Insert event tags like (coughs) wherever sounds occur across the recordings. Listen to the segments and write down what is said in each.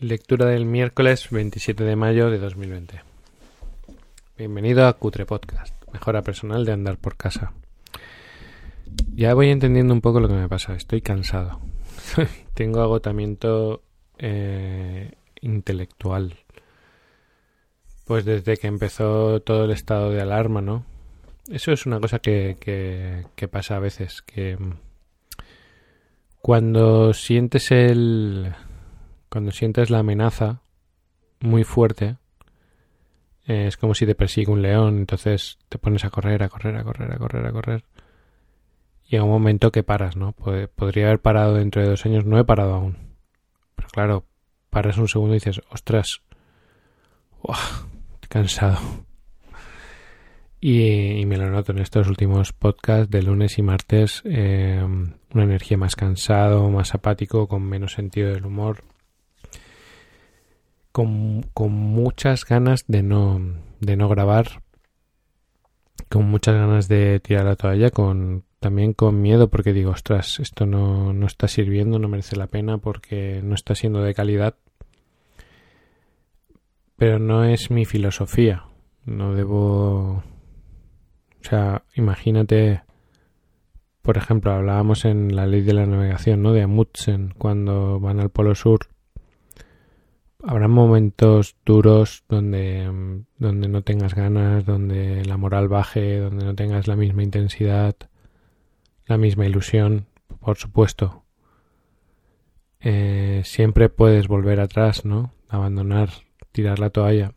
Lectura del miércoles 27 de mayo de 2020. Bienvenido a Cutre Podcast, mejora personal de andar por casa. Ya voy entendiendo un poco lo que me pasa. Estoy cansado. (laughs) Tengo agotamiento eh, intelectual. Pues desde que empezó todo el estado de alarma, ¿no? Eso es una cosa que, que, que pasa a veces, que cuando sientes el cuando sientes la amenaza muy fuerte, eh, es como si te persigue un león, entonces te pones a correr, a correr, a correr, a correr, a correr. Y llega un momento que paras, ¿no? podría haber parado dentro de dos años, no he parado aún. Pero claro, paras un segundo y dices, ostras, estoy cansado. Y, me lo noto en estos últimos podcasts de lunes y martes, eh, una energía más cansado, más apático, con menos sentido del humor con, muchas ganas de no, de no grabar, con muchas ganas de tirar la toalla, con también con miedo porque digo, ostras, esto no, no está sirviendo, no merece la pena porque no está siendo de calidad. Pero no es mi filosofía. No debo... O sea, imagínate, por ejemplo, hablábamos en la ley de la navegación, ¿no? De Amundsen, cuando van al Polo Sur habrá momentos duros donde, donde no tengas ganas, donde la moral baje, donde no tengas la misma intensidad, la misma ilusión, por supuesto. Eh, siempre puedes volver atrás, ¿no? Abandonar, tirar la toalla.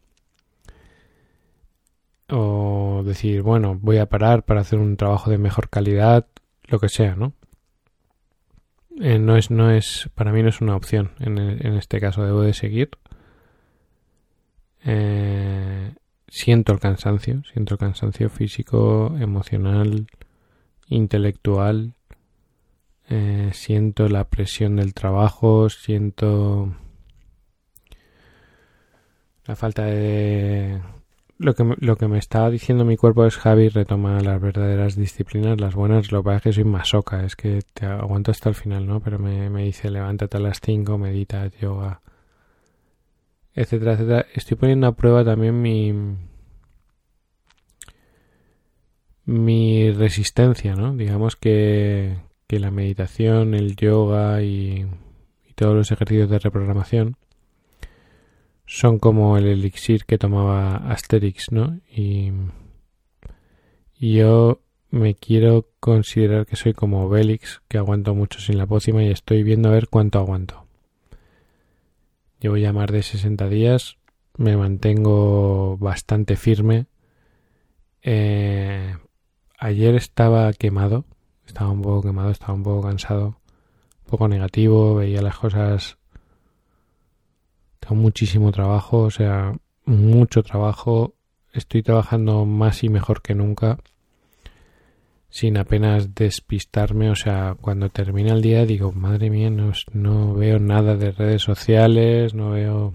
O decir, bueno, voy a parar para hacer un trabajo de mejor calidad, lo que sea, ¿no? Eh, no es, no es, para mí no es una opción. En, en este caso debo de seguir. Eh, siento el cansancio, siento el cansancio físico, emocional, intelectual. Eh, siento la presión del trabajo, siento la falta de lo que, lo que me está diciendo mi cuerpo es Javi, retoma las verdaderas disciplinas, las buenas, lo que pasa es que soy masoca, es que te aguanto hasta el final, ¿no? Pero me, me dice levántate a las 5, medita, yoga, etcétera, etcétera. Estoy poniendo a prueba también mi mi resistencia, ¿no? Digamos que, que la meditación, el yoga y, y todos los ejercicios de reprogramación son como el elixir que tomaba Asterix, ¿no? Y, yo me quiero considerar que soy como Obelix, que aguanto mucho sin la pócima y estoy viendo a ver cuánto aguanto. Llevo ya más de 60 días, me mantengo bastante firme. Eh, ayer estaba quemado, estaba un poco quemado, estaba un poco cansado, un poco negativo, veía las cosas tengo muchísimo trabajo, o sea, mucho trabajo. Estoy trabajando más y mejor que nunca, sin apenas despistarme. O sea, cuando termina el día digo, madre mía, no, no veo nada de redes sociales, no veo...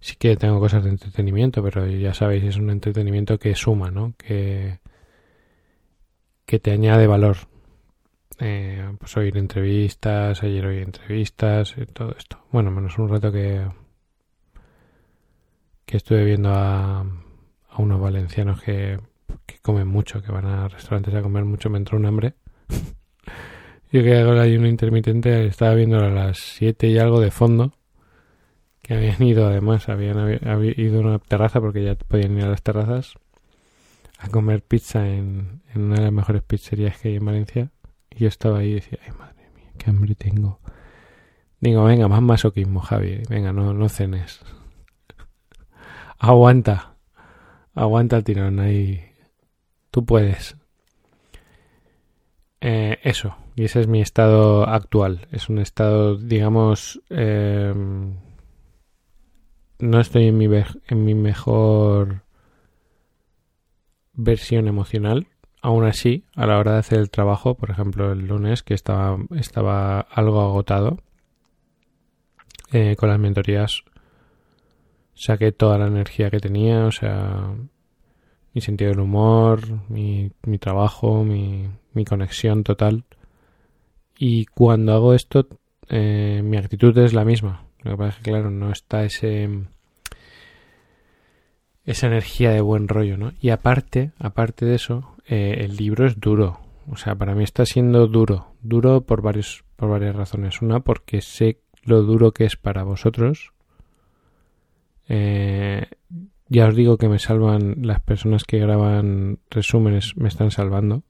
Sí que tengo cosas de entretenimiento, pero ya sabéis, es un entretenimiento que suma, ¿no? Que, que te añade valor eh, pues oír entrevistas, ayer oí entrevistas, y todo esto. Bueno, menos un rato que, que estuve viendo a, unos valencianos que, que comen mucho, que van a restaurantes a comer mucho, me entró un hambre. (laughs) Yo que hago el ayuno intermitente, estaba viendo a las 7 y algo de fondo, que habían ido además, habían, ido a una terraza porque ya podían ir a las terrazas a comer pizza en una de las mejores pizzerías que hay en Valencia y yo estaba ahí y decía, ay madre mía, qué hambre tengo. Digo, venga, más masoquismo, Javi. Venga, no, no cenes. aguanta. Aguanta el tirón ahí. Tú puedes. Eh, eso. Y ese es mi estado actual. Es un estado, digamos... Eh, no estoy en mi, en mi mejor versión emocional aún así, a la hora de hacer el trabajo, por ejemplo, el lunes, que estaba, estaba algo agotado eh, con las mentorías, saqué toda la energía que tenía, o sea, mi sentido del humor, mi, mi trabajo, mi, mi conexión total. Y cuando hago esto, eh, mi actitud es la misma. Lo que pasa es que, claro, no está ese esa energía de buen rollo, ¿no? Y aparte, aparte de eso, eh, el libro es duro. O sea, para mí está siendo duro. Duro por varios, por varias razones. Una, porque sé lo duro que es para vosotros. Eh, ya os digo que me salvan las personas que graban resúmenes, me están salvando.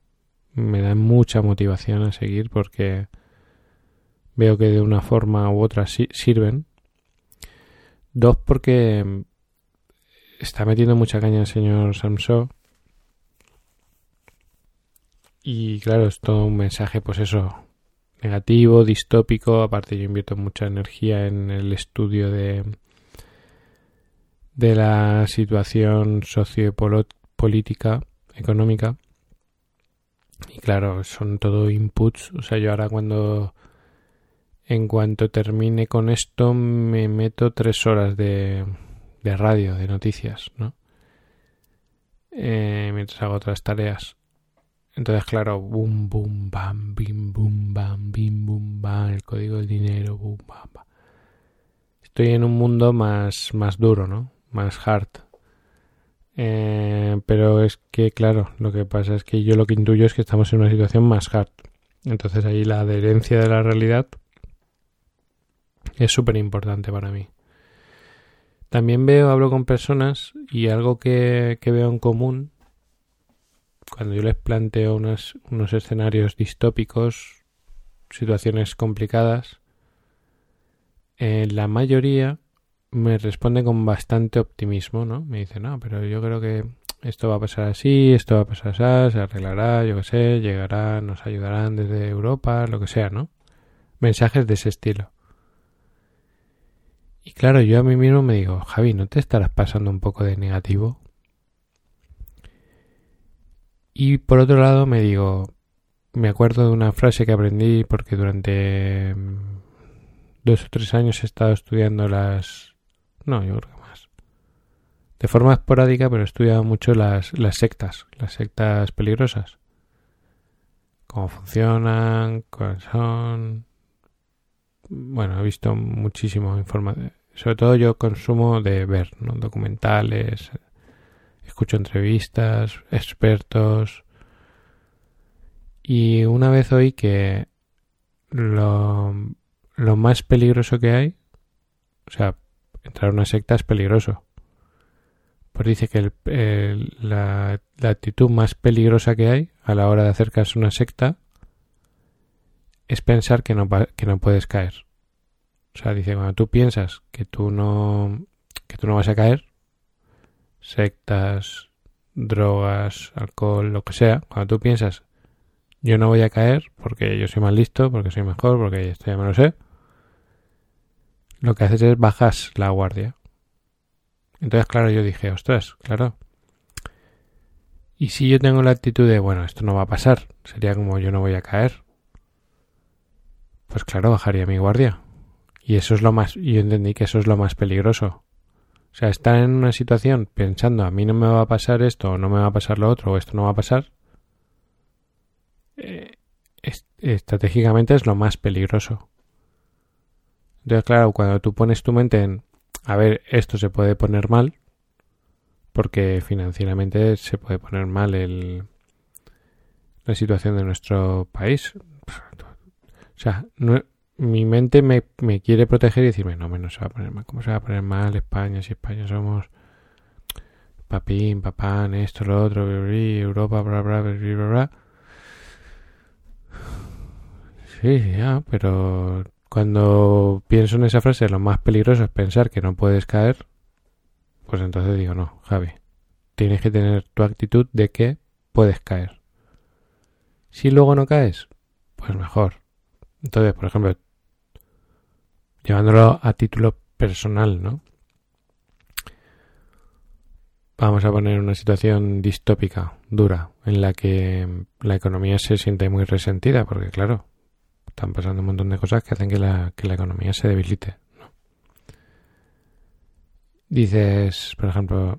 Me dan mucha motivación a seguir porque veo que de una forma u otra sirven. Dos, porque está metiendo mucha caña el señor Samso. Y claro, es todo un mensaje, pues eso, negativo, distópico. Aparte, yo invierto mucha energía en el estudio de, de la situación sociopolítica, económica. Y claro, son todo inputs. O sea, yo ahora cuando en cuanto termine con esto me meto tres horas de, de radio, de noticias, ¿no? Eh, mientras hago otras tareas. Entonces, claro, boom, boom, bam, bim, boom, bam, bim, boom, bam, el código del dinero, boom, bam, bam. Estoy en un mundo más, más duro, ¿no? Más hard. Eh, pero es que, claro, lo que pasa es que yo lo que intuyo es que estamos en una situación más hard. Entonces ahí la adherencia de la realidad es súper importante para mí. También veo, hablo con personas y algo que, veo en común cuando yo les planteo unos, unos escenarios distópicos, situaciones complicadas, eh, la mayoría me responde con bastante optimismo, ¿no? Me dice, no, pero yo creo que esto va a pasar así, esto va a pasar así, se arreglará, yo qué sé, llegará, nos ayudarán desde Europa, lo que sea, ¿no? Mensajes de ese estilo. Y claro, yo a mí mismo me digo, Javi, ¿no te estarás pasando un poco de negativo? Y por otro lado me digo, me acuerdo de una frase que aprendí porque durante mm, dos o tres años he estado estudiando las... No, yo creo que más. De forma esporádica, pero he estudiado mucho las, las sectas, las sectas peligrosas. Cómo funcionan, cuáles son, bueno, he visto muchísimo información. Sobre todo yo consumo de ver, ¿no? Documentales, escucho entrevistas, expertos. Y una vez oí que lo, lo más peligroso que hay, o sea, entrar a una secta es peligroso. Pues dice que la, la actitud más peligrosa que hay a la hora de acercarse a una secta es pensar que no, que no puedes caer. O sea, dice, cuando tú piensas que tú no, que tú no vas a caer, sectas, drogas, alcohol, lo que sea, cuando tú piensas, yo no voy a caer porque yo soy más listo, porque soy mejor, porque esto ya me lo sé, lo que haces es bajas la guardia. Entonces, claro, yo dije, ostras, claro. Y si yo tengo la actitud de, bueno, esto no va a pasar, sería como yo no voy a caer, pues claro, bajaría mi guardia. Y eso es lo más, yo entendí que eso es lo más peligroso. O sea, estar en una situación pensando a mí no me va a pasar esto, o no me va a pasar lo otro, o esto no va a pasar, eh, estratégicamente es lo más peligroso. Entonces, claro, cuando tú pones tu mente en, a ver, esto se puede poner mal, porque financieramente se puede poner mal el, la situación de nuestro país. O sea, mi mente me, quiere proteger y decirme, no, menos se va a poner mal. ¿Cómo se va a poner mal España? Si España somos papín, papán, esto, lo otro, Europa, bla, bla, bla, bla, bla. Sí, ya, pero cuando pienso en esa frase, lo más peligroso es pensar que no puedes caer, pues entonces digo, no, Javi, tienes que tener tu actitud de que puedes caer. Si luego no caes, pues mejor entonces, por ejemplo, llevándolo a título personal, ¿no? Vamos a poner una situación distópica, dura, en la que la economía se siente muy resentida, porque claro, están pasando un montón de cosas que hacen que la, que la economía se debilite. ¿no? Dices, por ejemplo,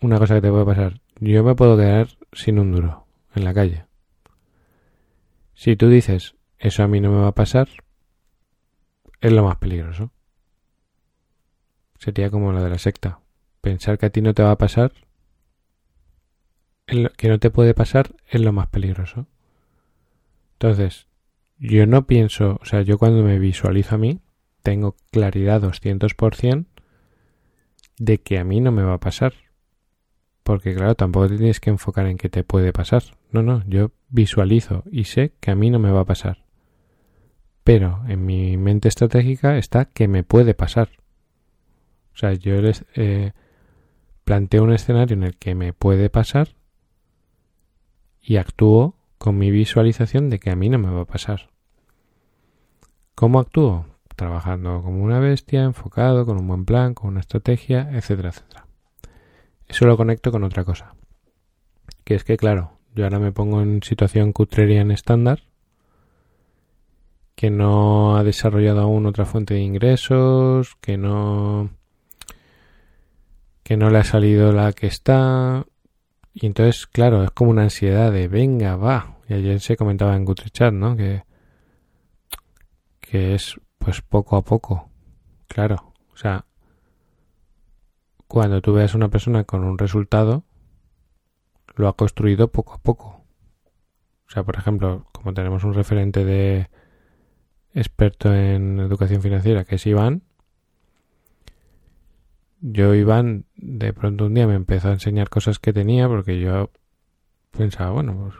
una cosa que te puede pasar, yo me puedo quedar sin un duro en la calle. Si tú dices, eso a mí no me va a pasar, es lo más peligroso. Sería como lo de la secta. Pensar que a ti no te va a pasar, que no te puede pasar, es lo más peligroso. Entonces, yo no pienso, o sea, yo cuando me visualizo a mí, tengo claridad 200% de que a mí no me va a pasar. Porque claro, tampoco te tienes que enfocar en que te puede pasar. No, no, yo visualizo y sé que a mí no me va a pasar. Pero en mi mente estratégica está que me puede pasar. O sea, yo eh, planteo un escenario en el que me puede pasar y actúo con mi visualización de que a mí no me va a pasar. ¿Cómo actúo? Trabajando como una bestia, enfocado, con un buen plan, con una estrategia, etcétera, etcétera. Eso lo conecto con otra cosa. Que es que, claro, yo ahora me pongo en situación en estándar, que no ha desarrollado aún otra fuente de ingresos, que no que no le ha salido la que está. Y entonces, claro, es como una ansiedad de venga, va. Y ayer se comentaba en Chat, ¿no? Que, que es pues poco a poco. Claro. O sea, cuando tú veas a una persona con un resultado, lo ha construido poco a poco. O sea, por ejemplo, como tenemos un referente de experto en educación financiera que es Iván, yo Iván de pronto un día me empezó a enseñar cosas que tenía porque yo pensaba, bueno, pues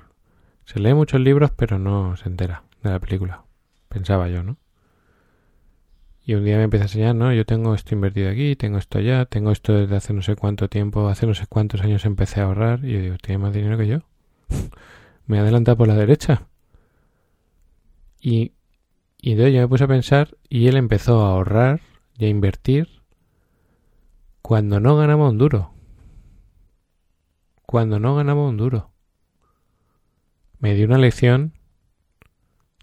se lee muchos libros pero no se entera de la película. Pensaba yo, ¿no? Y un día me empezó a enseñar, no, yo tengo esto invertido aquí, tengo esto allá, tengo esto desde hace no sé cuánto tiempo, hace no sé cuántos años empecé a ahorrar y yo digo, tiene más dinero que yo. (laughs) me adelanta por la derecha. Y, y entonces yo me puse a pensar y él empezó a ahorrar y a invertir cuando no ganaba un duro. Cuando no ganaba un duro. Me dio una lección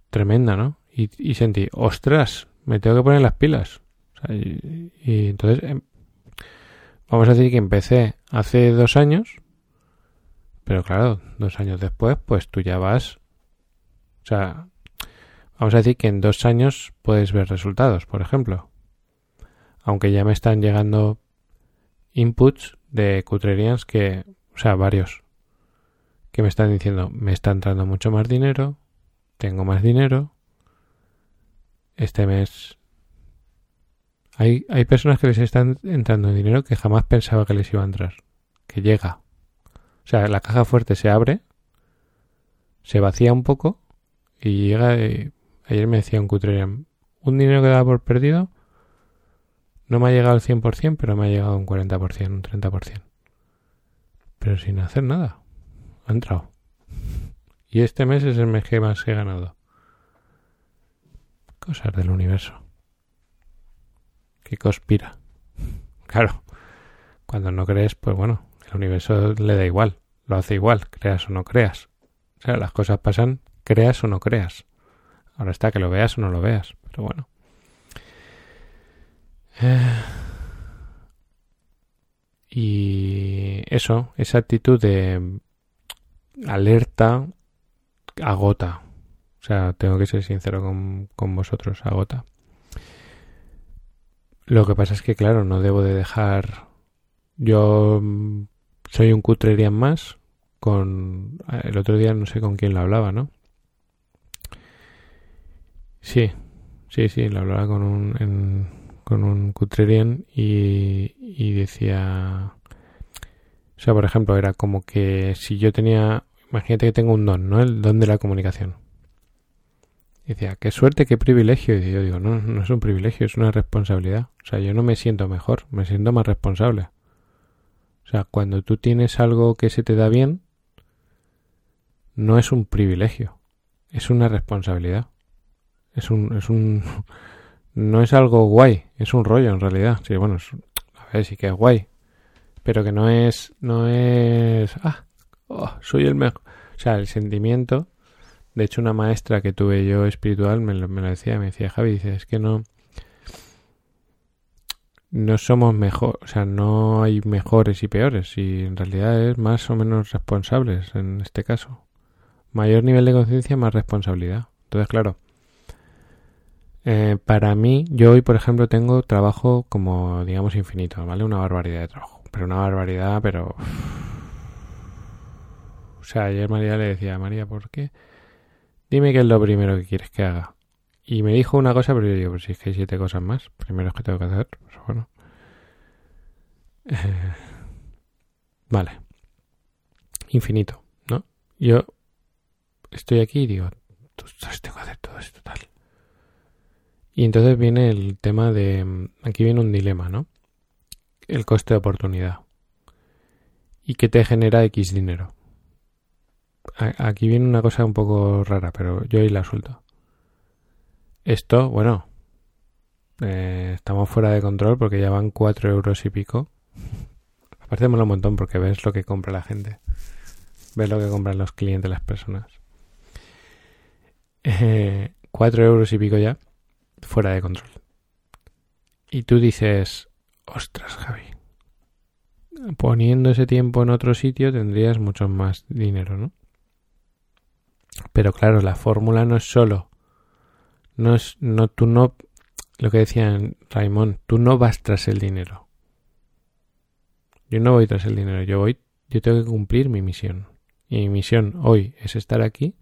tremenda, ¿no? Y, sentí, ostras, me tengo que poner las pilas. y, entonces, em, vamos a decir que empecé hace dos años, pero claro, dos años después, pues tú ya vas. O sea, vamos a decir que en dos años puedes ver resultados, por ejemplo. Aunque ya me están llegando inputs de Cutrerians que, o sea, varios, que me están diciendo, me está entrando mucho más dinero, tengo más dinero, este mes... Hay, hay personas que les están entrando dinero que jamás pensaba que les iba a entrar, que llega. O sea, la caja fuerte se abre, se vacía un poco y llega... ayer me decía un Cutrerian, un dinero que daba por perdido no me ha llegado al 100%, pero me ha llegado un 40%, un 30%. Pero sin hacer nada. Ha entrado. Y este mes es el mes que más he ganado. Cosas del universo. Que conspira. (laughs) Claro. Cuando no crees, pues bueno, el universo le da igual. Lo hace igual, creas o no creas. O sea, las cosas pasan, creas o no creas. Ahora está que lo veas o no lo veas. Pero bueno. Y eso, esa actitud de alerta agota. O sea, tengo que ser sincero con, con vosotros, agota. Lo que pasa es que, claro, no debo de dejar... Yo soy un cutrerian más con... El otro día no sé con quién lo hablaba, ¿no? Sí, sí, sí, lo hablaba con un... En, con un Cutrerian y, y decía... O sea, por ejemplo, era como que si yo tenía... Imagínate que tengo un don, ¿no? El don de la comunicación. Y decía, qué suerte, qué privilegio. Y yo digo, no, no es un privilegio, es una responsabilidad. O sea, yo no me siento mejor, me siento más responsable. O sea, cuando tú tienes algo que se te da bien, no es un privilegio, es una responsabilidad. Es un, es un, no es algo guay, es un rollo en realidad. Sí, bueno, a ver, sí que es guay, pero que no es, no es, ah, oh, soy el mejor. O sea, el sentimiento, de hecho una maestra que tuve yo espiritual me lo, me lo decía, me decía, Javi, dice, es que no, no somos mejor, o sea, no hay mejores y peores, y en realidad es más o menos responsables en este caso. Mayor nivel de conciencia, más responsabilidad. Entonces, claro, Eh, para mí, yo hoy, por ejemplo, tengo trabajo como, digamos, infinito, ¿vale? Una barbaridad de trabajo. Pero una barbaridad, pero... O sea, ayer María le decía, María, ¿por qué? Dime qué es lo primero que quieres que haga. Y me dijo una cosa, pero yo digo, pues si es que hay siete cosas más, primero es que tengo que hacer, pues bueno. (laughs) Vale. Infinito, ¿no? Yo estoy aquí y digo, tengo que hacer todo esto tal. Y entonces viene el tema de, aquí viene un dilema, ¿no? El coste de oportunidad. ¿Y qué te genera X dinero? Aquí viene una cosa un poco rara, pero yo ahí la suelto. Esto, bueno, eh, estamos fuera de control porque ya van cuatro euros y pico. (laughs) Aparte un montón porque ves lo que compra la gente. Ves lo que compran los clientes, las personas. Eh, cuatro euros y pico ya, fuera de control. Y tú dices, ostras, Javi, poniendo ese tiempo en otro sitio tendrías mucho más dinero, ¿no? Pero claro, la fórmula no es solo no es, no, tú no, lo que decían Raimón, tú no vas tras el dinero. Yo no voy tras el dinero, yo voy, yo tengo que cumplir mi misión. Y mi misión hoy es estar aquí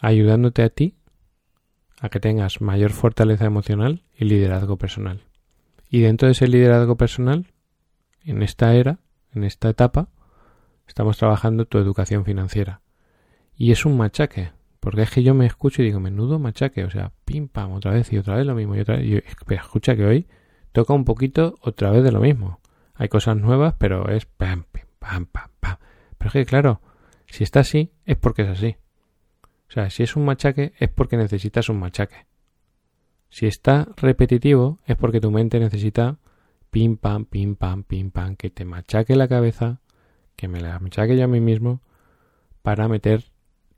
ayudándote a ti a que tengas mayor fortaleza emocional y liderazgo personal. Y dentro de ese liderazgo personal, en esta era, en esta etapa, estamos trabajando tu educación financiera. Y es un machaque, porque es que yo me escucho y digo, menudo machaque, o sea, pim pam, otra vez y otra vez lo mismo y otra vez. Pero escucha que hoy toca un poquito otra vez de lo mismo. Hay cosas nuevas, pero es pam, pim, pam, pam, pam. Pero es que claro, si está así, es porque es así. O sea, si es un machaque, es porque necesitas un machaque. Si está repetitivo, es porque tu mente necesita pim pam, pim pam, pim pam, que te machaque la cabeza, que me la machaque yo a mí mismo, para meter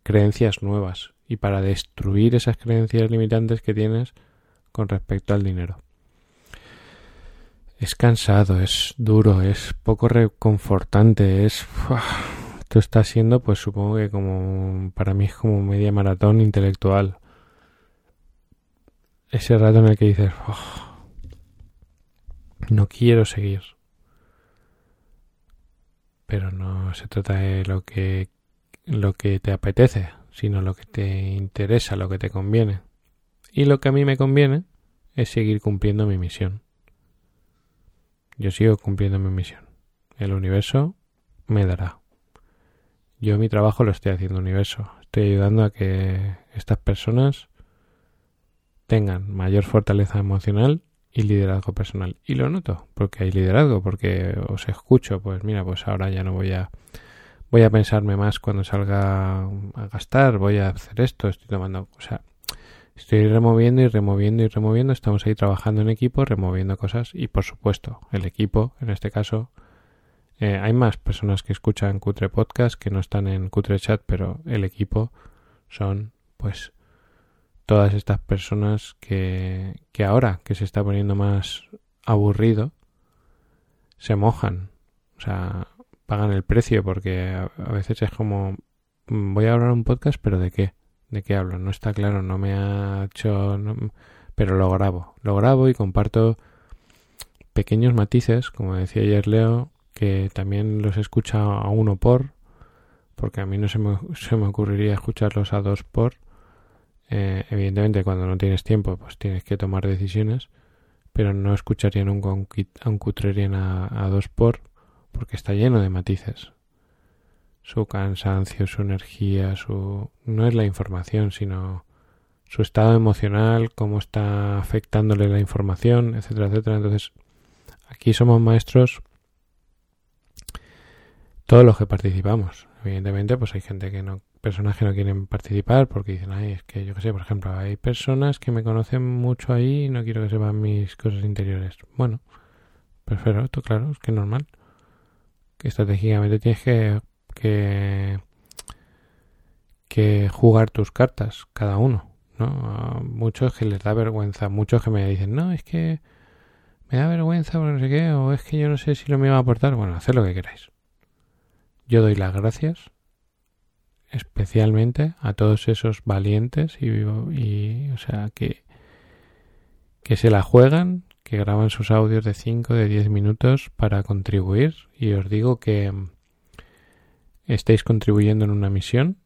creencias nuevas y para destruir esas creencias limitantes que tienes con respecto al dinero. Es cansado, es duro, es poco reconfortante, es... esto está siendo, pues supongo que como para mí es como media maratón intelectual. Ese rato en el que dices, no quiero seguir. Pero no se trata de lo que lo que te apetece, sino lo que te interesa, lo que te conviene. Y lo que a mí me conviene es seguir cumpliendo mi misión. Yo sigo cumpliendo mi misión. El universo me dará. Yo mi trabajo lo estoy haciendo universo. Estoy ayudando a que estas personas tengan mayor fortaleza emocional y liderazgo personal. Y lo noto, porque hay liderazgo, porque os escucho, pues mira, pues ahora ya no voy a voy a pensarme más cuando salga a gastar, voy a hacer esto, estoy tomando, o sea, estoy removiendo y removiendo y removiendo, estamos ahí trabajando en equipo, removiendo cosas y por supuesto, el equipo, en este caso, eh, hay más personas que escuchan Cutre Podcast que no están en Cutre Chat, pero el equipo son, pues, todas estas personas que, que ahora que se está poniendo más aburrido, se mojan. O sea, pagan el precio porque a, veces es como mm, voy a hablar un podcast pero de qué de qué hablo no está claro no me ha hecho pero lo grabo. Lo grabo y comparto pequeños matices como decía ayer Leo que también los escucha a uno por porque a mí no se me, se me ocurriría escucharlos a dos por eh, evidentemente cuando no tienes tiempo pues tienes que tomar decisiones pero no escucharía nunca a un cutrerín a dos por porque está lleno de matices. Su cansancio, su energía, su no es la información, sino su estado emocional, cómo está afectándole la información, etcétera, etcétera. Entonces, aquí somos maestros todos los que participamos. Evidentemente, pues hay gente que no, personas que no quieren participar porque dicen, ay, es que yo qué sé, por ejemplo, hay personas que me conocen mucho ahí y no quiero que sepan mis cosas interiores. Bueno, perfecto, claro, es que es normal que estratégicamente tienes que, que, jugar tus cartas, cada uno. ¿no? Muchos que les da vergüenza, muchos que me dicen, no, es que me da vergüenza o no sé qué, o es que yo no sé si lo me va a aportar. Bueno, haced lo que queráis. Yo doy las gracias especialmente a todos esos valientes y, y o sea, que, que se la juegan, que graban sus audios de 5, de 10 minutos para contribuir. Y os digo que estáis contribuyendo en una misión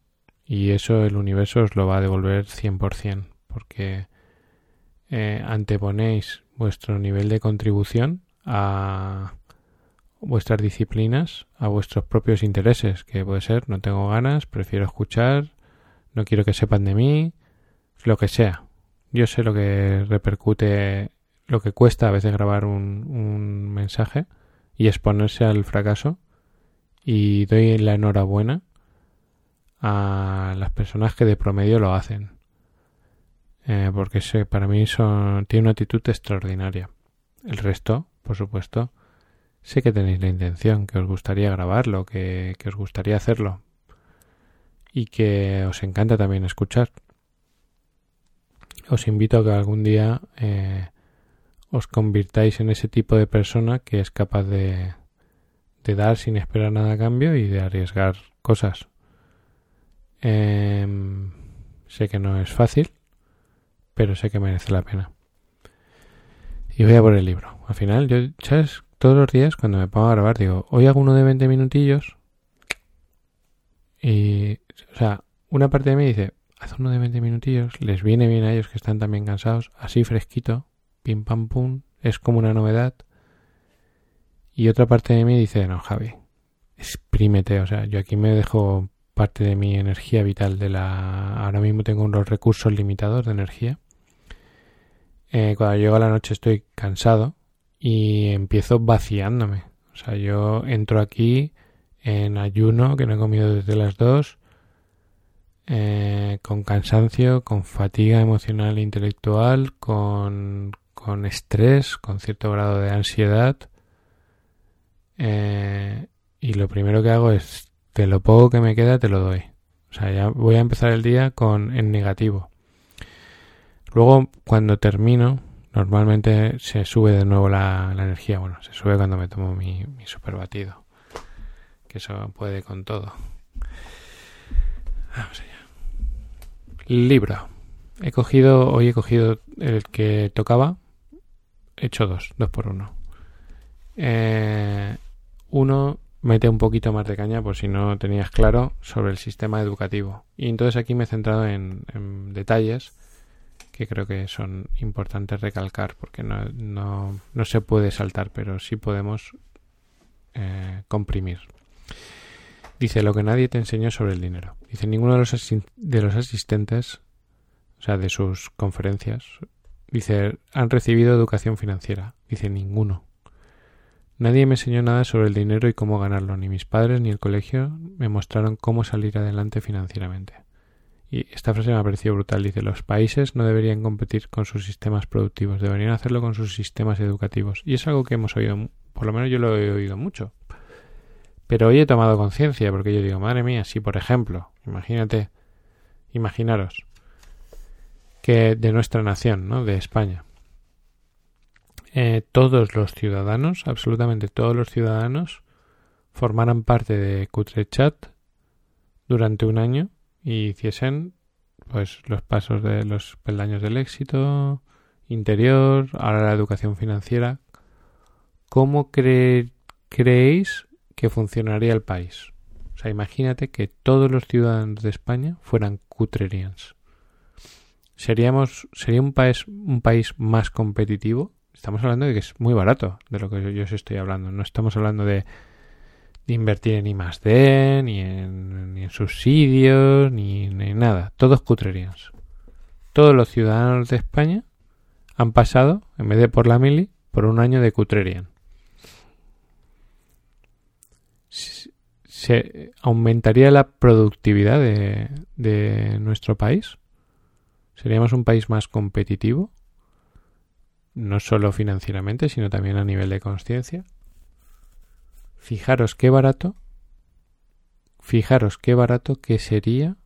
y eso el universo os lo va a devolver 100% porque eh, anteponéis vuestro nivel de contribución a vuestras disciplinas, a vuestros propios intereses, que puede ser no tengo ganas, prefiero escuchar, no quiero que sepan de mí, lo que sea. Yo sé lo que repercute, lo que cuesta a veces grabar un, un mensaje y exponerse al fracaso y doy la enhorabuena a las personas que de promedio lo hacen. Eh, porque sé, para mí son, tiene una actitud extraordinaria. El resto, por supuesto, sé que tenéis la intención, que os gustaría grabarlo, que, que os gustaría hacerlo y que os encanta también escuchar. Os invito a que algún día eh, os convirtáis en ese tipo de persona que es capaz de, de dar sin esperar nada a cambio y de arriesgar cosas. Em, sé que no es fácil, pero sé que merece la pena. Y voy a por el libro. Al final, yo, ¿sabes? Todos los días cuando me pongo a grabar, digo, hoy hago uno de 20 minutillos. Y, o sea, una parte de mí dice, haz uno de 20 minutillos, les viene bien a ellos que están también cansados, así fresquito, pim pam pum, es como una novedad. Y otra parte de mí dice, no, Javi, exprímete, o sea, yo aquí me dejo parte de mi energía vital de la... Ahora mismo tengo unos recursos limitados de energía eh, cuando llego a la noche estoy cansado y empiezo vaciándome. O sea, yo entro aquí en ayuno, que no he comido desde las dos, eh, con cansancio, con fatiga emocional e intelectual, con, con estrés, con cierto grado de ansiedad. Eh, y lo primero que hago es, de lo poco que me queda, te lo doy. O sea, ya voy a empezar el día con en negativo. Luego, cuando termino, normalmente se sube de nuevo la, energía. Bueno, se sube cuando me tomo mi, super batido. Que eso puede con todo. Vamos allá. Libro. He cogido, hoy he cogido el que tocaba. He hecho dos, dos por uno. Eh, uno mete un poquito más de caña, por si no tenías claro, sobre el sistema educativo. Y entonces aquí me he centrado en, en detalles que creo que son importantes recalcar porque no, no, no se puede saltar, pero sí podemos eh, comprimir. Dice lo que nadie te enseñó sobre el dinero. Dice ninguno de los, de los asistentes, o sea, de sus conferencias, dice han recibido educación financiera. Dice ninguno. Nadie me enseñó nada sobre el dinero y cómo ganarlo. Ni mis padres ni el colegio me mostraron cómo salir adelante financieramente. Y esta frase me ha parecido brutal. Dice, los países no deberían competir con sus sistemas productivos, deberían hacerlo con sus sistemas educativos. Y es algo que hemos oído, por lo menos yo lo he oído mucho. Pero hoy he tomado conciencia, porque yo digo, madre mía, si por ejemplo, imagínate, imaginaros, que de nuestra nación, ¿no? De España, eh, todos los ciudadanos, absolutamente todos los ciudadanos, formaran parte de Cutrechat durante un año y hiciesen pues los pasos de los peldaños del éxito interior, ahora la educación financiera. ¿Cómo creéis que funcionaría el país? O sea, imagínate que todos los ciudadanos de España fueran cutrerians. Seríamos, sería un país, un país más competitivo. Estamos hablando de que es muy barato de lo que yo os estoy hablando. No estamos hablando de de invertir en I más D, ni en, ni en subsidios, ni, en nada. Todos cutrerías. Todos los ciudadanos de España han pasado, en vez de por la mili, por un año de cutrerian. ¿Se aumentaría la productividad de, de nuestro país? ¿Seríamos un país más competitivo? No solo financieramente, sino también a nivel de conciencia. Fijaros qué barato, fijaros qué barato que sería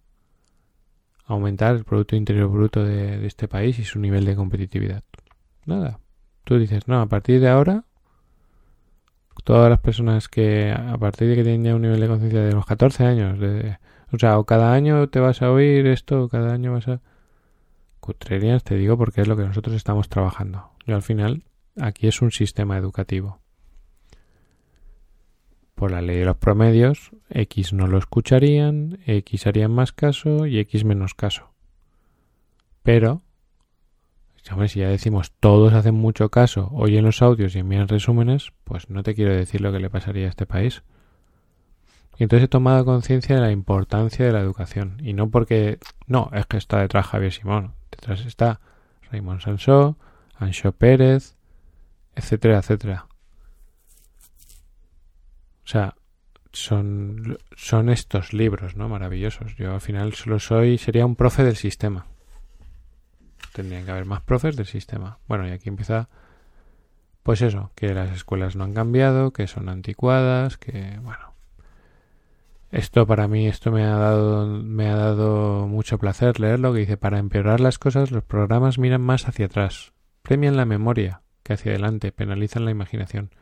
aumentar el Producto Interior Bruto de, este país y su nivel de competitividad. Nada. Tú dices, no, a partir de ahora, todas las personas que, a partir de que tienen ya un nivel de conciencia de los 14 años, O sea, o cada año te vas a oír esto, o cada año vas a... Cutrerías te digo porque es lo que nosotros estamos trabajando. Yo al final, aquí es un sistema educativo. Por la ley de los promedios, X no lo escucharían, X harían más caso y X menos caso. Pero, si ya decimos todos hacen mucho caso, oyen los audios y envían resúmenes, pues no te quiero decir lo que le pasaría a este país. Y entonces he tomado conciencia de la importancia de la educación. Y no porque, no, es que está detrás Javier Simón. Detrás está Raymond Sansó, Ancho Pérez, etcétera, etcétera. O sea, son, son estos libros, ¿no? Maravillosos. Yo al final solo soy, sería un profe del sistema. Tendrían que haber más profes del sistema. Bueno, y aquí empieza, pues eso, que las escuelas no han cambiado, que son anticuadas, que, bueno, esto para mí, esto me ha dado, me ha dado mucho placer leerlo, que dice, para empeorar las cosas, los programas miran más hacia atrás, premian la memoria que hacia adelante, penalizan la imaginación.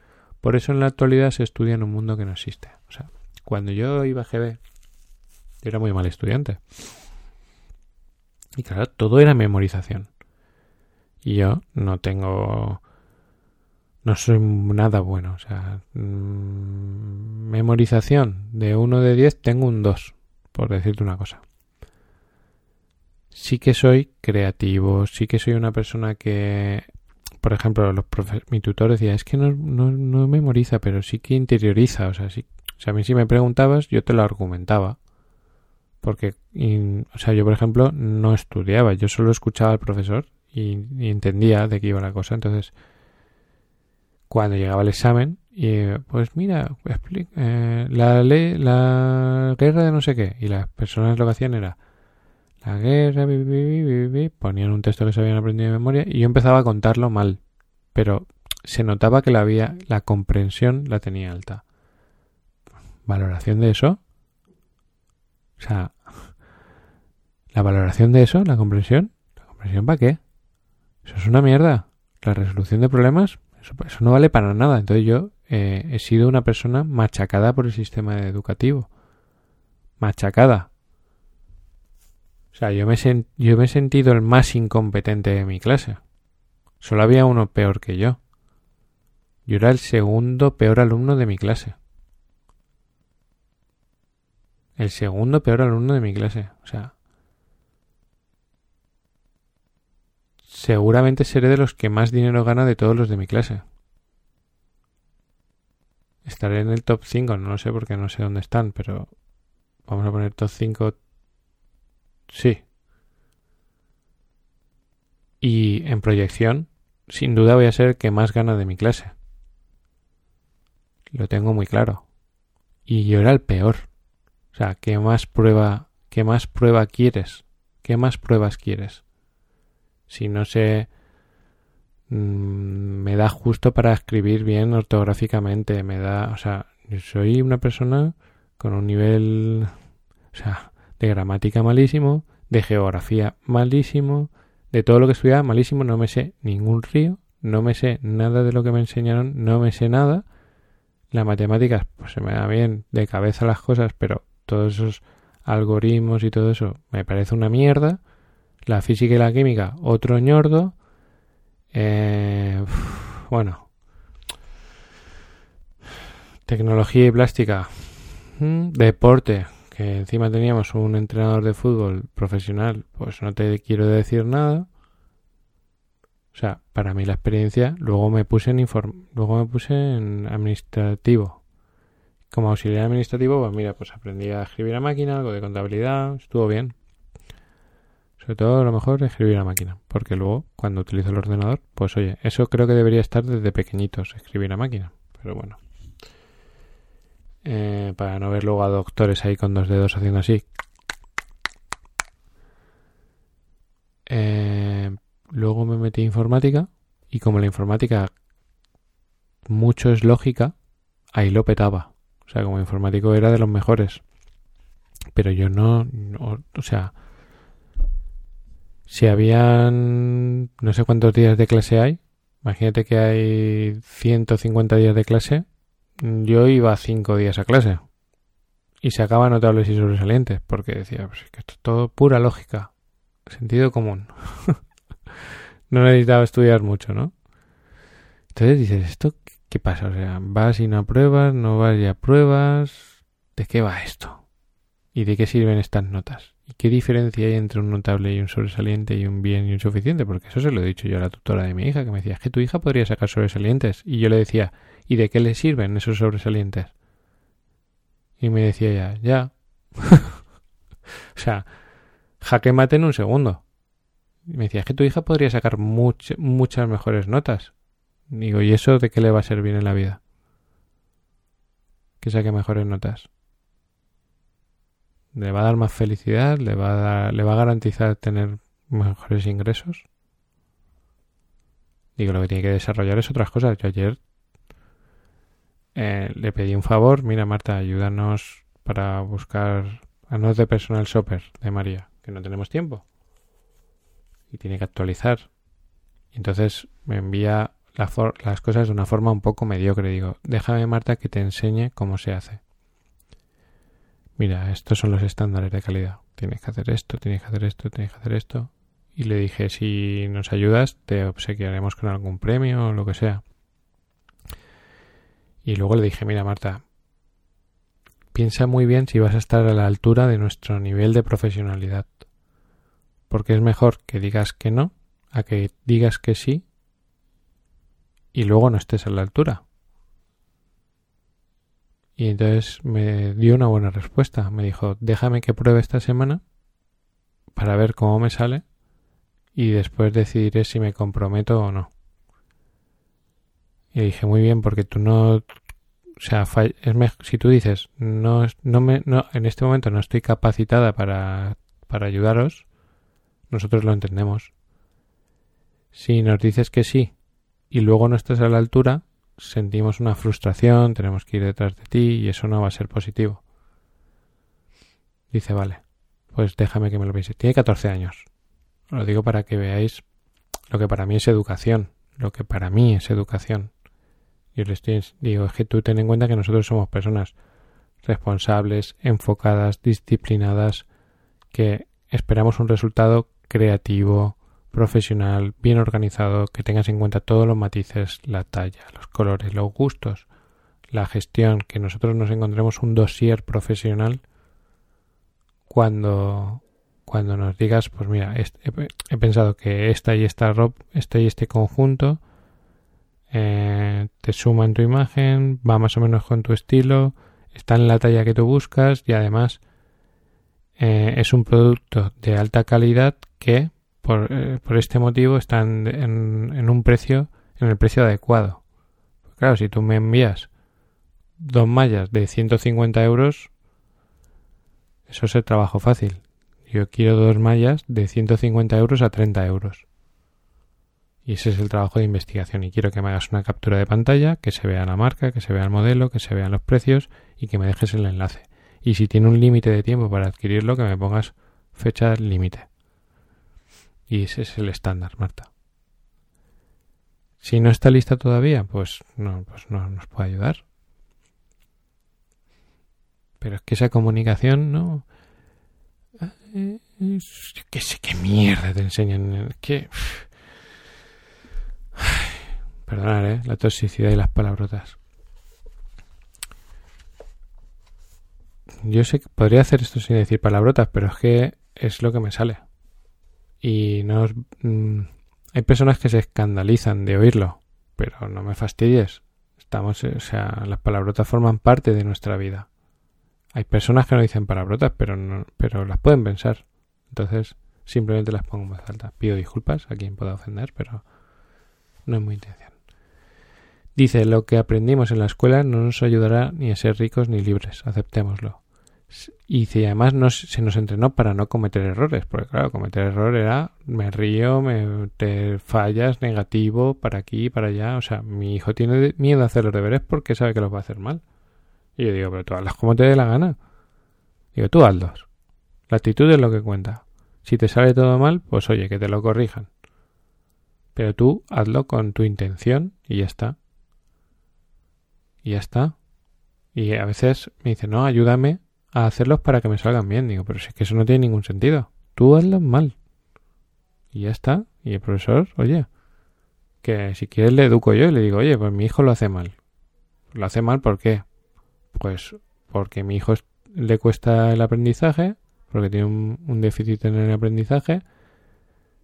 Por eso en la actualidad se estudia en un mundo que no existe. O sea, cuando yo iba a GB, yo era muy mal estudiante. Y claro, todo era memorización. Y yo no tengo no soy nada bueno. O sea, mm, memorización de 1 de 10 tengo un 2, por decirte una cosa. Sí que soy creativo, sí que soy una persona que, por ejemplo, los mi tutor decía, es que no, no, memoriza, pero sí que interioriza. O sea, sí, o sea, a mí si me preguntabas, yo te lo argumentaba. Porque, o sea, yo, por ejemplo, no estudiaba, yo solo escuchaba al profesor y, y entendía de qué iba la cosa. Entonces, cuando llegaba el examen y pues mira eh, la ley la guerra de no sé qué y las personas lo que hacían era la guerra ponían un texto que se habían aprendido de memoria y yo empezaba a contarlo mal pero se notaba que la había la comprensión la tenía alta. Valoración de eso o sea la valoración de eso la comprensión la comprensión para qué eso es una mierda. La resolución de problemas eso, no vale para nada. Entonces yo eh, he sido una persona machacada por el sistema educativo. Machacada. O sea, yo me, yo me he sentido el más incompetente de mi clase. Solo había uno peor que yo. Yo era el segundo peor alumno de mi clase. El segundo peor alumno de mi clase. O sea, seguramente seré de los que más dinero gana de todos los de mi clase. Estaré en el top 5, no lo sé porque no sé dónde están, pero vamos a poner top 5. Sí. Y en proyección, sin duda voy a ser el que más gana de mi clase. Lo tengo muy claro. Y yo era el peor. O sea, ¿qué más prueba, qué más prueba quieres? ¿Qué más pruebas quieres? si no sé mm, me da justo para escribir bien ortográficamente, me da, o sea, soy una persona con un nivel, o sea, de gramática malísimo, de geografía malísimo, de todo lo que estudiaba malísimo, no me sé ningún río, no me sé nada de lo que me enseñaron, no me sé nada. Las matemáticas, pues se me da bien de cabeza las cosas, pero todos esos algoritmos y todo eso me parece una mierda la física y la química, otro ñordo. Eh, bueno. Tecnología y plástica. Mm, deporte, que encima teníamos un entrenador de fútbol profesional, pues no te quiero decir nada. O sea, para mí la experiencia, luego me puse en inform luego me puse en administrativo. Como auxiliar administrativo, pues mira, pues aprendí a escribir a máquina, algo de contabilidad, estuvo bien. Sobre todo a lo mejor escribir a máquina, porque luego cuando utilizo el ordenador, pues oye, eso creo que debería estar desde pequeñitos, escribir a máquina, pero bueno. Eh, para no ver luego a doctores ahí con dos dedos haciendo así. Eh, luego me metí en informática y como la informática mucho es lógica, ahí lo petaba. O sea, como informático era de los mejores. Pero yo no o sea, si habían no sé cuántos días de clase hay, imagínate que hay 150 días de clase, yo iba cinco días a clase. y sacaba notables y sobresalientes, porque decía, pues que esto es todo pura lógica, sentido común. (laughs) no necesitaba estudiar mucho, ¿no? Entonces dices, ¿esto qué pasa? O sea, vas y no apruebas, no vas y apruebas. ¿De qué va esto? ¿Y de qué sirven estas notas? ¿Y qué diferencia hay entre un notable y un sobresaliente y un bien y un suficiente? Porque eso se lo he dicho yo a la tutora de mi hija, que me decía, que tu hija podría sacar sobresalientes. Y yo le decía, ¿y de qué le sirven esos sobresalientes? Y me decía ya, ya. (laughs) o sea, jaque mate en un segundo. Y me decía, que tu hija podría sacar muchas mejores notas. Digo, ¿y eso de qué le va a servir en la vida? Que saque mejores notas. ¿Le va a dar más felicidad? ¿Le va a, dar, ¿le va a garantizar tener mejores ingresos? Digo, lo que tiene que desarrollar es otras cosas. Yo ayer eh, le pedí un favor. Mira, Marta, ayúdanos para buscar a no de personal shopper de María, que no tenemos tiempo. Y tiene que actualizar. Entonces me envía las cosas de una forma un poco mediocre. Digo, déjame, Marta, que te enseñe cómo se hace mira, estos son los estándares de calidad. Tienes que hacer esto, tienes que hacer esto, tienes que hacer esto. Y le dije, si nos ayudas, te obsequiaremos con algún premio o lo que sea. Y luego le dije, mira, Marta, piensa muy bien si vas a estar a la altura de nuestro nivel de profesionalidad. Porque es mejor que digas que no a que digas que sí y luego no estés a la altura. Y entonces me dio una buena respuesta. Me dijo, déjame que pruebe esta semana para ver cómo me sale y después decidiré si me comprometo o no. Y dije, muy bien, porque tú no... O sea, es si tú dices, no, no me, no, en este momento no estoy capacitada para, para ayudaros, nosotros lo entendemos. Si nos dices que sí y luego no estás a la altura, sentimos una frustración, tenemos que ir detrás de ti y eso no va a ser positivo. Dice, vale, pues déjame que me lo piense. Tiene 14 años. Lo digo para que veáis lo que para mí es educación, lo que para mí es educación. Yo le estoy, digo, es que tú ten en cuenta que nosotros somos personas responsables, enfocadas, disciplinadas, que esperamos un resultado creativo, profesional, bien organizado, que tengas en cuenta todos los matices, la talla, los colores, los gustos, la gestión, que nosotros nos encontremos un dossier profesional cuando cuando nos digas, pues mira, he, pensado que esta y esta ropa, este y este conjunto eh, te suma en tu imagen, va más o menos con tu estilo, está en la talla que tú buscas y además eh, es un producto de alta calidad que eh, por, este motivo están en, un precio, en el precio adecuado. Claro, si tú me envías dos mallas de 150 euros, eso es el trabajo fácil. Yo quiero dos mallas de 150 euros a 30 euros. Y ese es el trabajo de investigación. Y quiero que me hagas una captura de pantalla, que se vea la marca, que se vea el modelo, que se vean los precios y que me dejes el enlace. Y si tiene un límite de tiempo para adquirirlo, que me pongas fecha límite. Y ese es el estándar, Marta. Si no está lista todavía, pues no, pues no nos puede ayudar. Pero es que esa comunicación no. Eh, qué sé qué mierda te enseñan. ¿Qué? (sighs) Perdonad, ¿eh? La toxicidad y las palabrotas. Yo sé que podría hacer esto sin decir palabrotas, pero es que es lo que me sale y no mm, hay personas que se escandalizan de oírlo, pero no me fastidies. Estamos, o sea, las palabrotas forman parte de nuestra vida. Hay personas que no dicen palabrotas, pero no, pero las pueden pensar. Entonces, simplemente las pongo en voz alta. Pido disculpas a quien pueda ofender, pero no es mi intención. Dice, lo que aprendimos en la escuela no nos ayudará ni a ser ricos ni libres, aceptémoslo. Y además se nos entrenó para no cometer errores, porque claro, cometer error era me río, me te fallas, negativo, para aquí, para allá. O sea, mi hijo tiene miedo a hacer los deberes porque sabe que los va a hacer mal. Y yo digo, pero tú hazlas como te dé la gana. Digo, tú hazlos. La actitud es lo que cuenta. Si te sale todo mal, pues oye, que te lo corrijan. Pero tú hazlo con tu intención y ya está. Y ya está. Y a veces me dice, no, ayúdame a hacerlos para que me salgan bien. Digo, pero si es que eso no tiene ningún sentido. Tú hazlos mal. Y ya está. Y el profesor, oye, que si quieres le educo yo y le digo, oye, pues mi hijo lo hace mal. ¿Lo hace mal por qué? Pues porque mi hijo le cuesta el aprendizaje, porque tiene un, déficit en el aprendizaje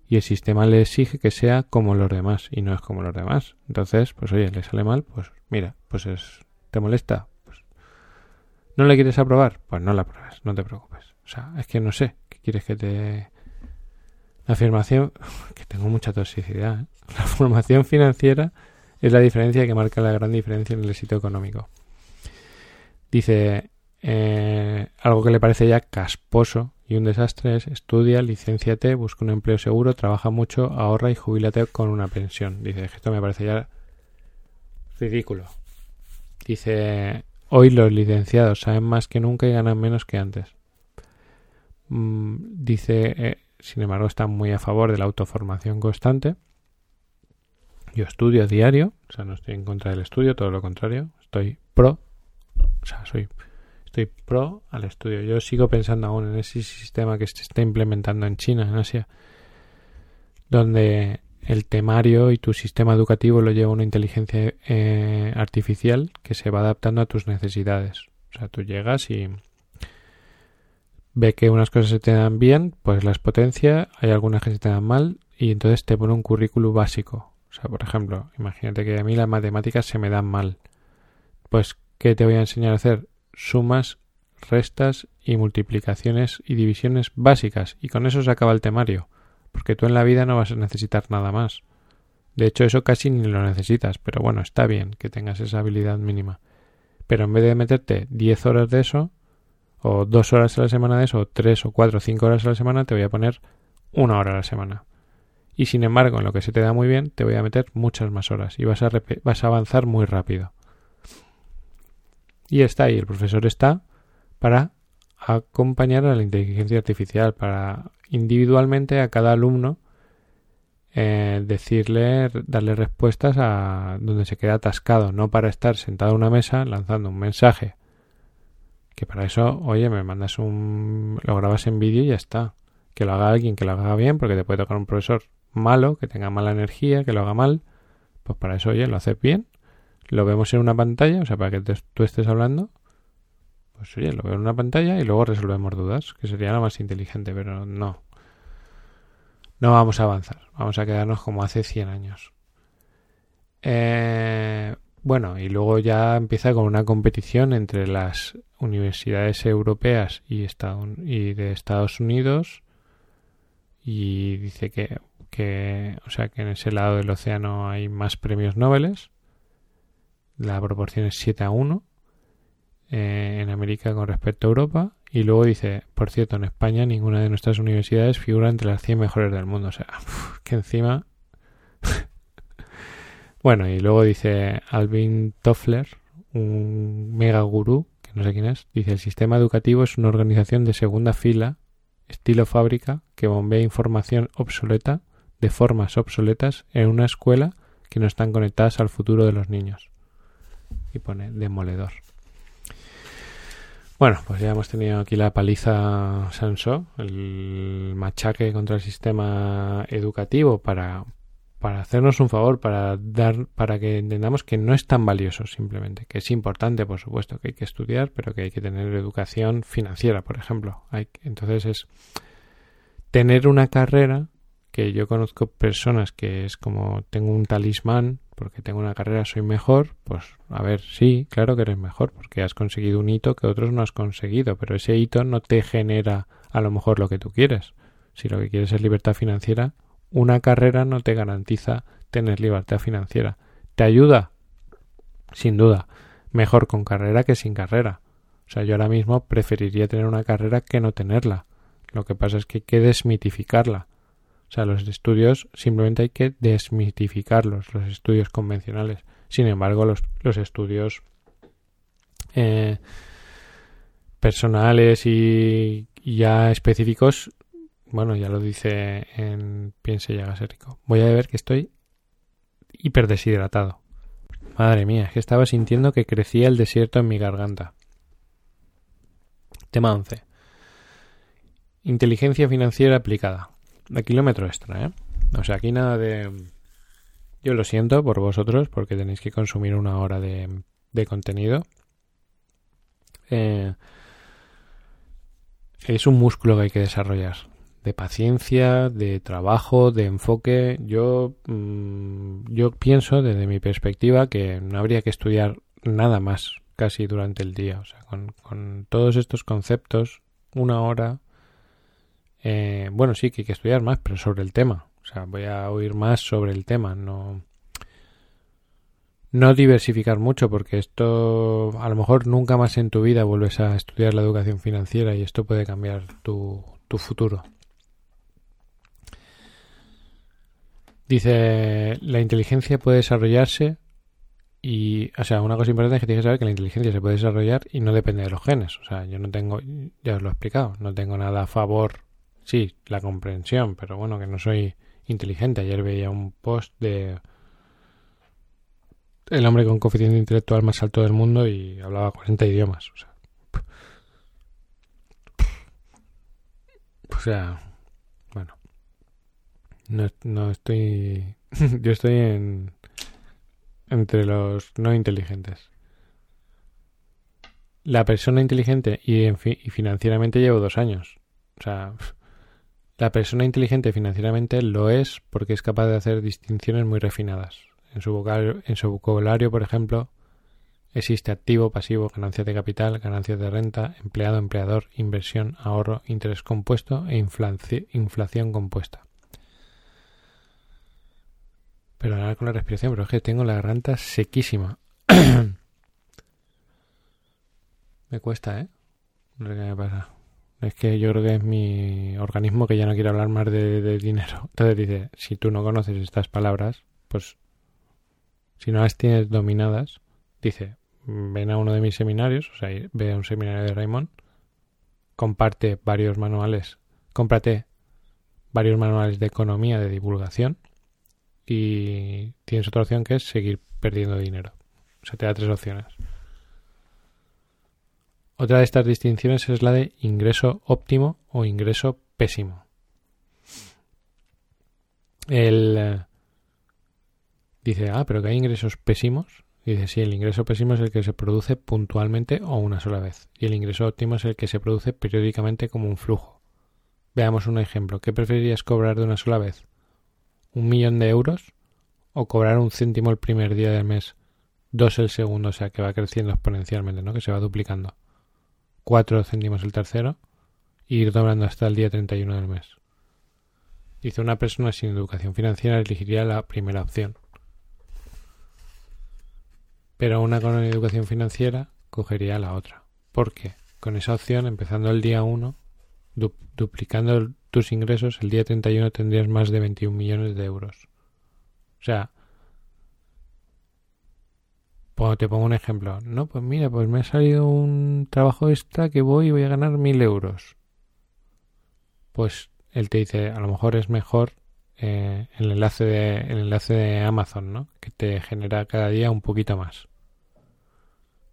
y el sistema le exige que sea como los demás y no es como los demás. Entonces, pues oye, le sale mal, pues mira, pues es, ¿te molesta? ¿No le quieres aprobar? Pues no la apruebes, no te preocupes. O sea, es que no sé, ¿qué quieres que te... La afirmación, (laughs) que tengo mucha toxicidad, ¿eh? (laughs) la formación financiera es la diferencia que marca la gran diferencia en el éxito económico. Dice, eh, algo que le parece ya casposo y un desastre es estudia, licenciate, busca un empleo seguro, trabaja mucho, ahorra y jubílate con una pensión. Dice, esto me parece ya ridículo. Dice, hoy los licenciados saben más que nunca y ganan menos que antes. Mm, dice, eh, sin embargo, está muy a favor de la autoformación constante. Yo estudio a diario, o sea, no estoy en contra del estudio, todo lo contrario, estoy pro, o sea, soy estoy pro al estudio. Yo sigo pensando aún en ese sistema que se está implementando en China, en Asia, donde el temario y tu sistema educativo lo lleva una inteligencia eh, artificial que se va adaptando a tus necesidades. O sea, tú llegas y ve que unas cosas se te dan bien, pues las potencia, hay algunas que se te dan mal y entonces te pone un currículum básico. O sea, por ejemplo, imagínate que a mí las matemáticas se me dan mal. Pues, ¿qué te voy a enseñar a hacer? sumas, restas y multiplicaciones y divisiones básicas y con eso se acaba el temario, porque tú en la vida no vas a necesitar nada más. De hecho, eso casi ni lo necesitas, pero bueno, está bien que tengas esa habilidad mínima. Pero en vez de meterte 10 horas de eso, o dos horas a la semana de eso, o tres o cuatro o cinco horas a la semana, te voy a poner una hora a la semana. Y sin embargo, en lo que se te da muy bien, te voy a meter muchas más horas y vas a, vas a avanzar muy rápido. Y está ahí, el profesor está para acompañar a la inteligencia artificial, para individualmente a cada alumno eh, decirle, darle respuestas a donde se queda atascado, no para estar sentado en una mesa lanzando un mensaje. Que para eso, oye, me mandas un. lo grabas en vídeo y ya está. Que lo haga alguien que lo haga bien, porque te puede tocar un profesor malo, que tenga mala energía, que lo haga mal. Pues para eso, oye, lo haces bien lo vemos en una pantalla, o sea, para que tú estés hablando, pues oye, lo veo en una pantalla y luego resolvemos dudas, que sería lo más inteligente, pero no. No vamos a avanzar, vamos a quedarnos como hace 100 años. Eh, bueno, y luego ya empieza con una competición entre las universidades europeas y, de Estados Unidos y dice que, que, o sea, que en ese lado del océano hay más premios Nobel la proporción es 7 a 1 eh, en América con respecto a Europa. Y luego dice, por cierto, en España ninguna de nuestras universidades figura entre las 100 mejores del mundo. O sea, (laughs) que encima... (laughs) bueno, y luego dice Alvin Toffler, un mega gurú, que no sé quién es, dice, el sistema educativo es una organización de segunda fila, estilo fábrica, que bombea información obsoleta, de formas obsoletas, en una escuela que no están conectadas al futuro de los niños y pone demoledor. Bueno, pues ya hemos tenido aquí la paliza Sanso, el machaque contra el sistema educativo para, para hacernos un favor, para dar, para que entendamos que no es tan valioso simplemente, que es importante, por supuesto, que hay que estudiar, pero que hay que tener educación financiera, por ejemplo. Hay, entonces es tener una carrera que yo conozco personas que es como tengo un talismán porque tengo una carrera soy mejor, pues a ver, sí, claro que eres mejor, porque has conseguido un hito que otros no has conseguido, pero ese hito no te genera a lo mejor lo que tú quieres. Si lo que quieres es libertad financiera, una carrera no te garantiza tener libertad financiera. ¿Te ayuda? Sin duda. Mejor con carrera que sin carrera. O sea, yo ahora mismo preferiría tener una carrera que no tenerla. Lo que pasa es que hay que desmitificarla. O sea, los estudios simplemente hay que desmitificarlos, los estudios convencionales. Sin embargo, los, los estudios eh, personales y, ya específicos, bueno, ya lo dice en Piense y hágase rico. Voy a ver que estoy hiper deshidratado. Madre mía, es que estaba sintiendo que crecía el desierto en mi garganta. Tema 11. Inteligencia financiera aplicada. A kilómetro extra, ¿eh? O sea, aquí nada de... Yo lo siento por vosotros porque tenéis que consumir una hora de, de contenido. Eh, es un músculo que hay que desarrollar. De paciencia, de trabajo, de enfoque. Yo, mm, yo pienso desde mi perspectiva que no habría que estudiar nada más casi durante el día. O sea, con, con todos estos conceptos, una hora. Eh, bueno, sí que hay que estudiar más, pero sobre el tema. O sea, voy a oír más sobre el tema. No, no diversificar mucho porque esto a lo mejor nunca más en tu vida vuelves a estudiar la educación financiera y esto puede cambiar tu, tu futuro. Dice, la inteligencia puede desarrollarse y, o sea, una cosa importante es que tienes que saber que la inteligencia se puede desarrollar y no depende de los genes. O sea, yo no tengo, ya os lo he explicado, no tengo nada a favor, sí, la comprensión, pero bueno, que no soy inteligente. Ayer veía un post de el hombre con coeficiente intelectual más alto del mundo y hablaba 40 idiomas. O sea, o sea bueno, no, no estoy, (laughs) yo estoy en entre los no inteligentes. La persona inteligente y, y financieramente llevo dos años. O sea, la persona inteligente financieramente lo es porque es capaz de hacer distinciones muy refinadas. En su, vocabulario, por ejemplo, existe activo, pasivo, ganancias de capital, ganancias de renta, empleado, empleador, inversión, ahorro, interés compuesto e inflación compuesta. Pero ahora con la respiración, pero es que tengo la garganta sequísima. (coughs) me cuesta, ¿eh? Qué me pasa. Es que yo creo que es mi organismo que ya no quiere hablar más de, dinero. Entonces dice, si tú no conoces estas palabras, pues si no las tienes dominadas, dice, ven a uno de mis seminarios, o sea, ve a un seminario de Raymond, comparte varios manuales, cómprate varios manuales de economía, de divulgación, y tienes otra opción que es seguir perdiendo dinero. O sea, te da tres opciones. Otra de estas distinciones es la de ingreso óptimo o ingreso pésimo. El eh, dice, ah, pero que hay ingresos pésimos. Dice, sí, el ingreso pésimo es el que se produce puntualmente o una sola vez. Y el ingreso óptimo es el que se produce periódicamente como un flujo. Veamos un ejemplo. ¿Qué preferirías cobrar de una sola vez? un millón de euros o cobrar un céntimo el primer día del mes, dos el segundo, o sea que va creciendo exponencialmente, ¿no? Que se va duplicando. Cuatro céntimos el tercero y ir doblando hasta el día 31 del mes. Dice una persona sin educación financiera elegiría la primera opción. Pero una con educación financiera cogería la otra. ¿Por qué? Con esa opción, empezando el día 1, duplicando tus ingresos, el día 31 tendrías más de 21 millones de euros. O sea, te pongo un ejemplo. No, pues mira, pues me ha salido un trabajo extra que voy y voy a ganar mil euros. Pues él te dice, a lo mejor es mejor eh, el, enlace de, el enlace de Amazon, ¿no? Que te genera cada día un poquito más.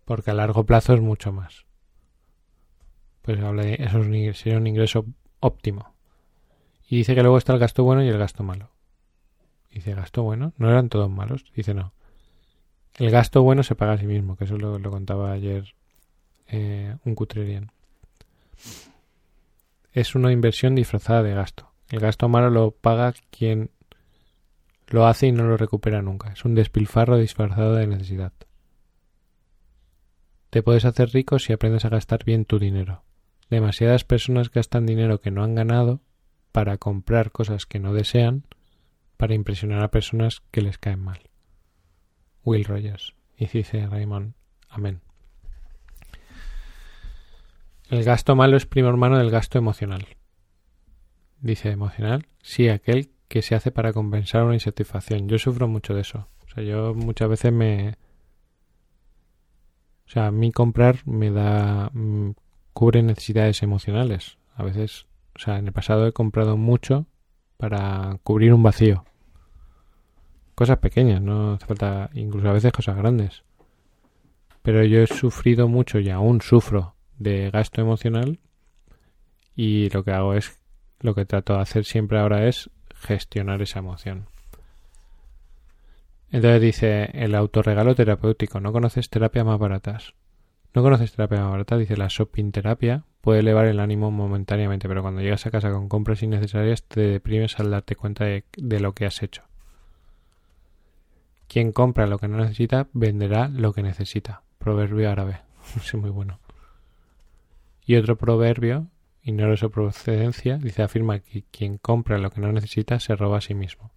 Porque a largo plazo es mucho más. Pues habla de, eso sería un ingreso óptimo. Y dice que luego está el gasto bueno y el gasto malo. Dice, ¿gasto bueno? ¿No eran todos malos? Dice, no. El gasto bueno se paga a sí mismo, que eso lo, lo contaba ayer eh, un cutrerian. Es una inversión disfrazada de gasto. El gasto malo lo paga quien lo hace y no lo recupera nunca. Es un despilfarro disfrazado de necesidad. Te puedes hacer rico si aprendes a gastar bien tu dinero. Demasiadas personas gastan dinero que no han ganado para comprar cosas que no desean para impresionar a personas que les caen mal. Will Rogers. Y dice Raymond, amén. El gasto malo es primo hermano del gasto emocional. Dice emocional, sí, aquel que se hace para compensar una insatisfacción. Yo sufro mucho de eso. O sea, yo muchas veces me... O sea, a mí comprar me da... Mm, cubre necesidades emocionales. A veces o sea, en el pasado he comprado mucho para cubrir un vacío. Cosas pequeñas, no hace falta, incluso a veces cosas grandes. Pero yo he sufrido mucho y aún sufro de gasto emocional y lo que hago es, lo que trato de hacer siempre ahora es gestionar esa emoción. Entonces dice el autorregalo terapéutico, no conoces terapias más baratas. No conoces terapia más barata, dice la shopping terapia puede elevar el ánimo momentáneamente, pero cuando llegas a casa con compras innecesarias te deprimes al darte cuenta de, de lo que has hecho. Quien compra lo que no necesita venderá lo que necesita. Proverbio árabe. (laughs) es muy bueno. Y otro proverbio, ignoro su procedencia, dice afirma que quien compra lo que no necesita se roba a sí mismo.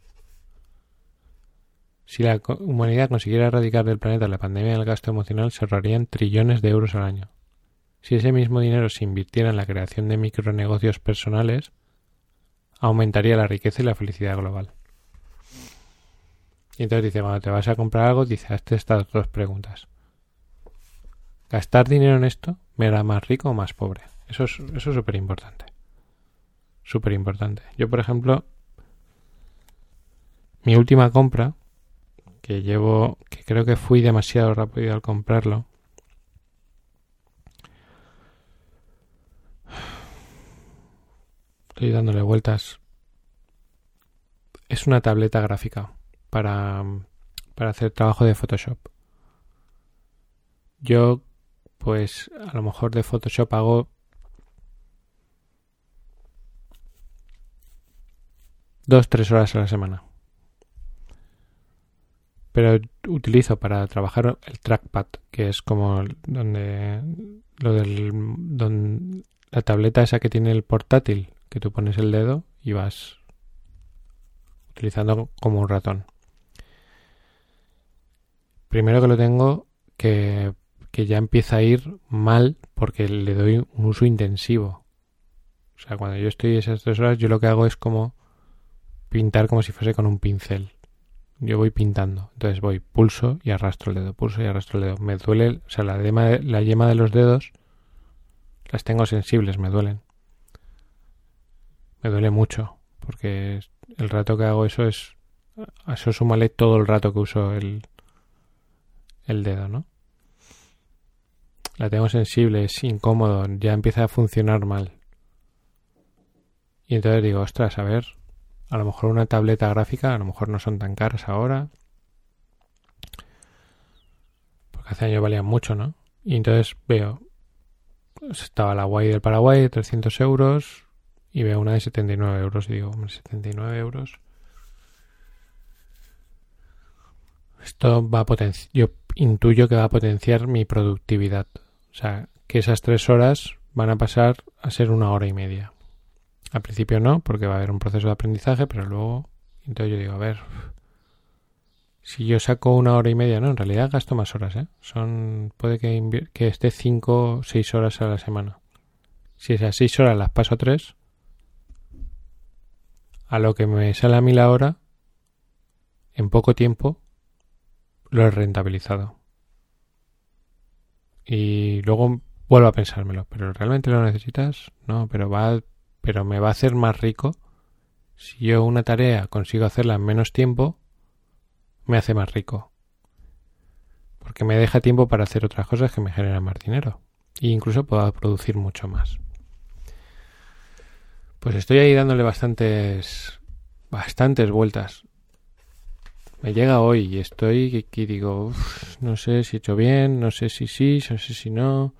Si la humanidad consiguiera erradicar del planeta la pandemia del gasto emocional, se ahorrarían trillones de euros al año. Si ese mismo dinero se invirtiera en la creación de micronegocios personales, aumentaría la riqueza y la felicidad global. Y entonces dice, cuando te vas a comprar algo, dice, hazte estas dos preguntas. ¿Gastar dinero en esto me hará más rico o más pobre? Eso es eso es súper importante. Súper importante. Yo, por ejemplo, mi última compra que llevo, que creo que fui demasiado rápido al comprarlo. Estoy dándole vueltas. Es una tableta gráfica para, para hacer trabajo de Photoshop. Yo, pues, a lo mejor de Photoshop hago dos, tres horas a la semana pero utilizo para trabajar el trackpad, que es como donde lo del donde, la tableta esa que tiene el portátil, que tú pones el dedo y vas utilizando como un ratón. Primero que lo tengo que, que ya empieza a ir mal porque le doy un uso intensivo. O sea, cuando yo estoy esas tres horas, yo lo que hago es como pintar como si fuese con un pincel yo voy pintando. Entonces voy pulso y arrastro el dedo, pulso y arrastro el dedo. Me duele, o sea, la yema la yema de los dedos las tengo sensibles, me duelen. Me duele mucho, porque el rato que hago eso es... Eso súmale todo el rato que uso el, el dedo, ¿no? La tengo sensible, es incómodo, ya empieza a funcionar mal. Y entonces digo, ostras, a ver, a lo mejor una tableta gráfica, a lo mejor no son tan caras ahora. Porque hace años valían mucho, ¿no? Y entonces veo, estaba la Guay del Paraguay de 300 euros y veo una de 79 euros y digo, hombre, 79 euros. Esto va a potenciar, yo intuyo que va a potenciar mi productividad. O sea, que esas tres horas van a pasar a ser una hora y media. Al principio no, porque va a haber un proceso de aprendizaje, pero luego, entonces yo digo, a ver, si yo saco una hora y media, no, en realidad gasto más horas, ¿eh? Son, puede que, que esté cinco o seis horas a la semana. Si esas seis horas las paso tres, a lo que me sale a mí la hora, en poco tiempo, lo he rentabilizado. Y luego vuelvo a pensármelo, pero ¿realmente lo necesitas? No, pero va pero me va a hacer más rico. Si yo una tarea consigo hacerla en menos tiempo, me hace más rico. Porque me deja tiempo para hacer otras cosas que me generan más dinero. E incluso puedo producir mucho más. Pues estoy ahí dándole bastantes, bastantes vueltas. Me llega hoy y estoy aquí digo, no sé si he hecho bien, no sé si sí, no sé si no.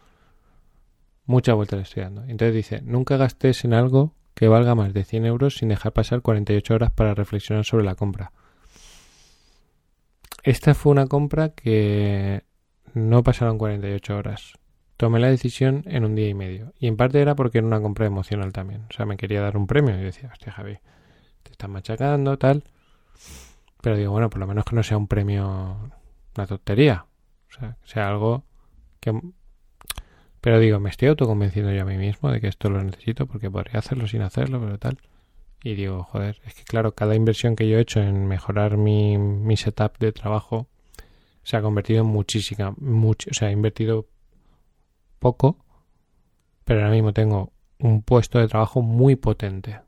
Mucha vuelta le estoy dando. Entonces dice, nunca gastes en algo que valga más de 100 euros sin dejar pasar 48 horas para reflexionar sobre la compra. Esta fue una compra que no pasaron 48 horas. Tomé la decisión en un día y medio. Y en parte era porque era una compra emocional también. O sea, me quería dar un premio. Y decía, hostia, Javi, te están machacando, tal. Pero digo, bueno, por lo menos que no sea un premio, una tontería. O sea, que sea algo que pero digo, me estoy autoconvenciendo yo a mí mismo de que esto lo necesito porque podría hacerlo sin hacerlo, pero tal. Y digo, joder, es que claro, cada inversión que yo he hecho en mejorar mi, mi setup de trabajo se ha convertido en muchísima, mucho, o sea, he invertido poco, pero ahora mismo tengo un puesto de trabajo muy potente.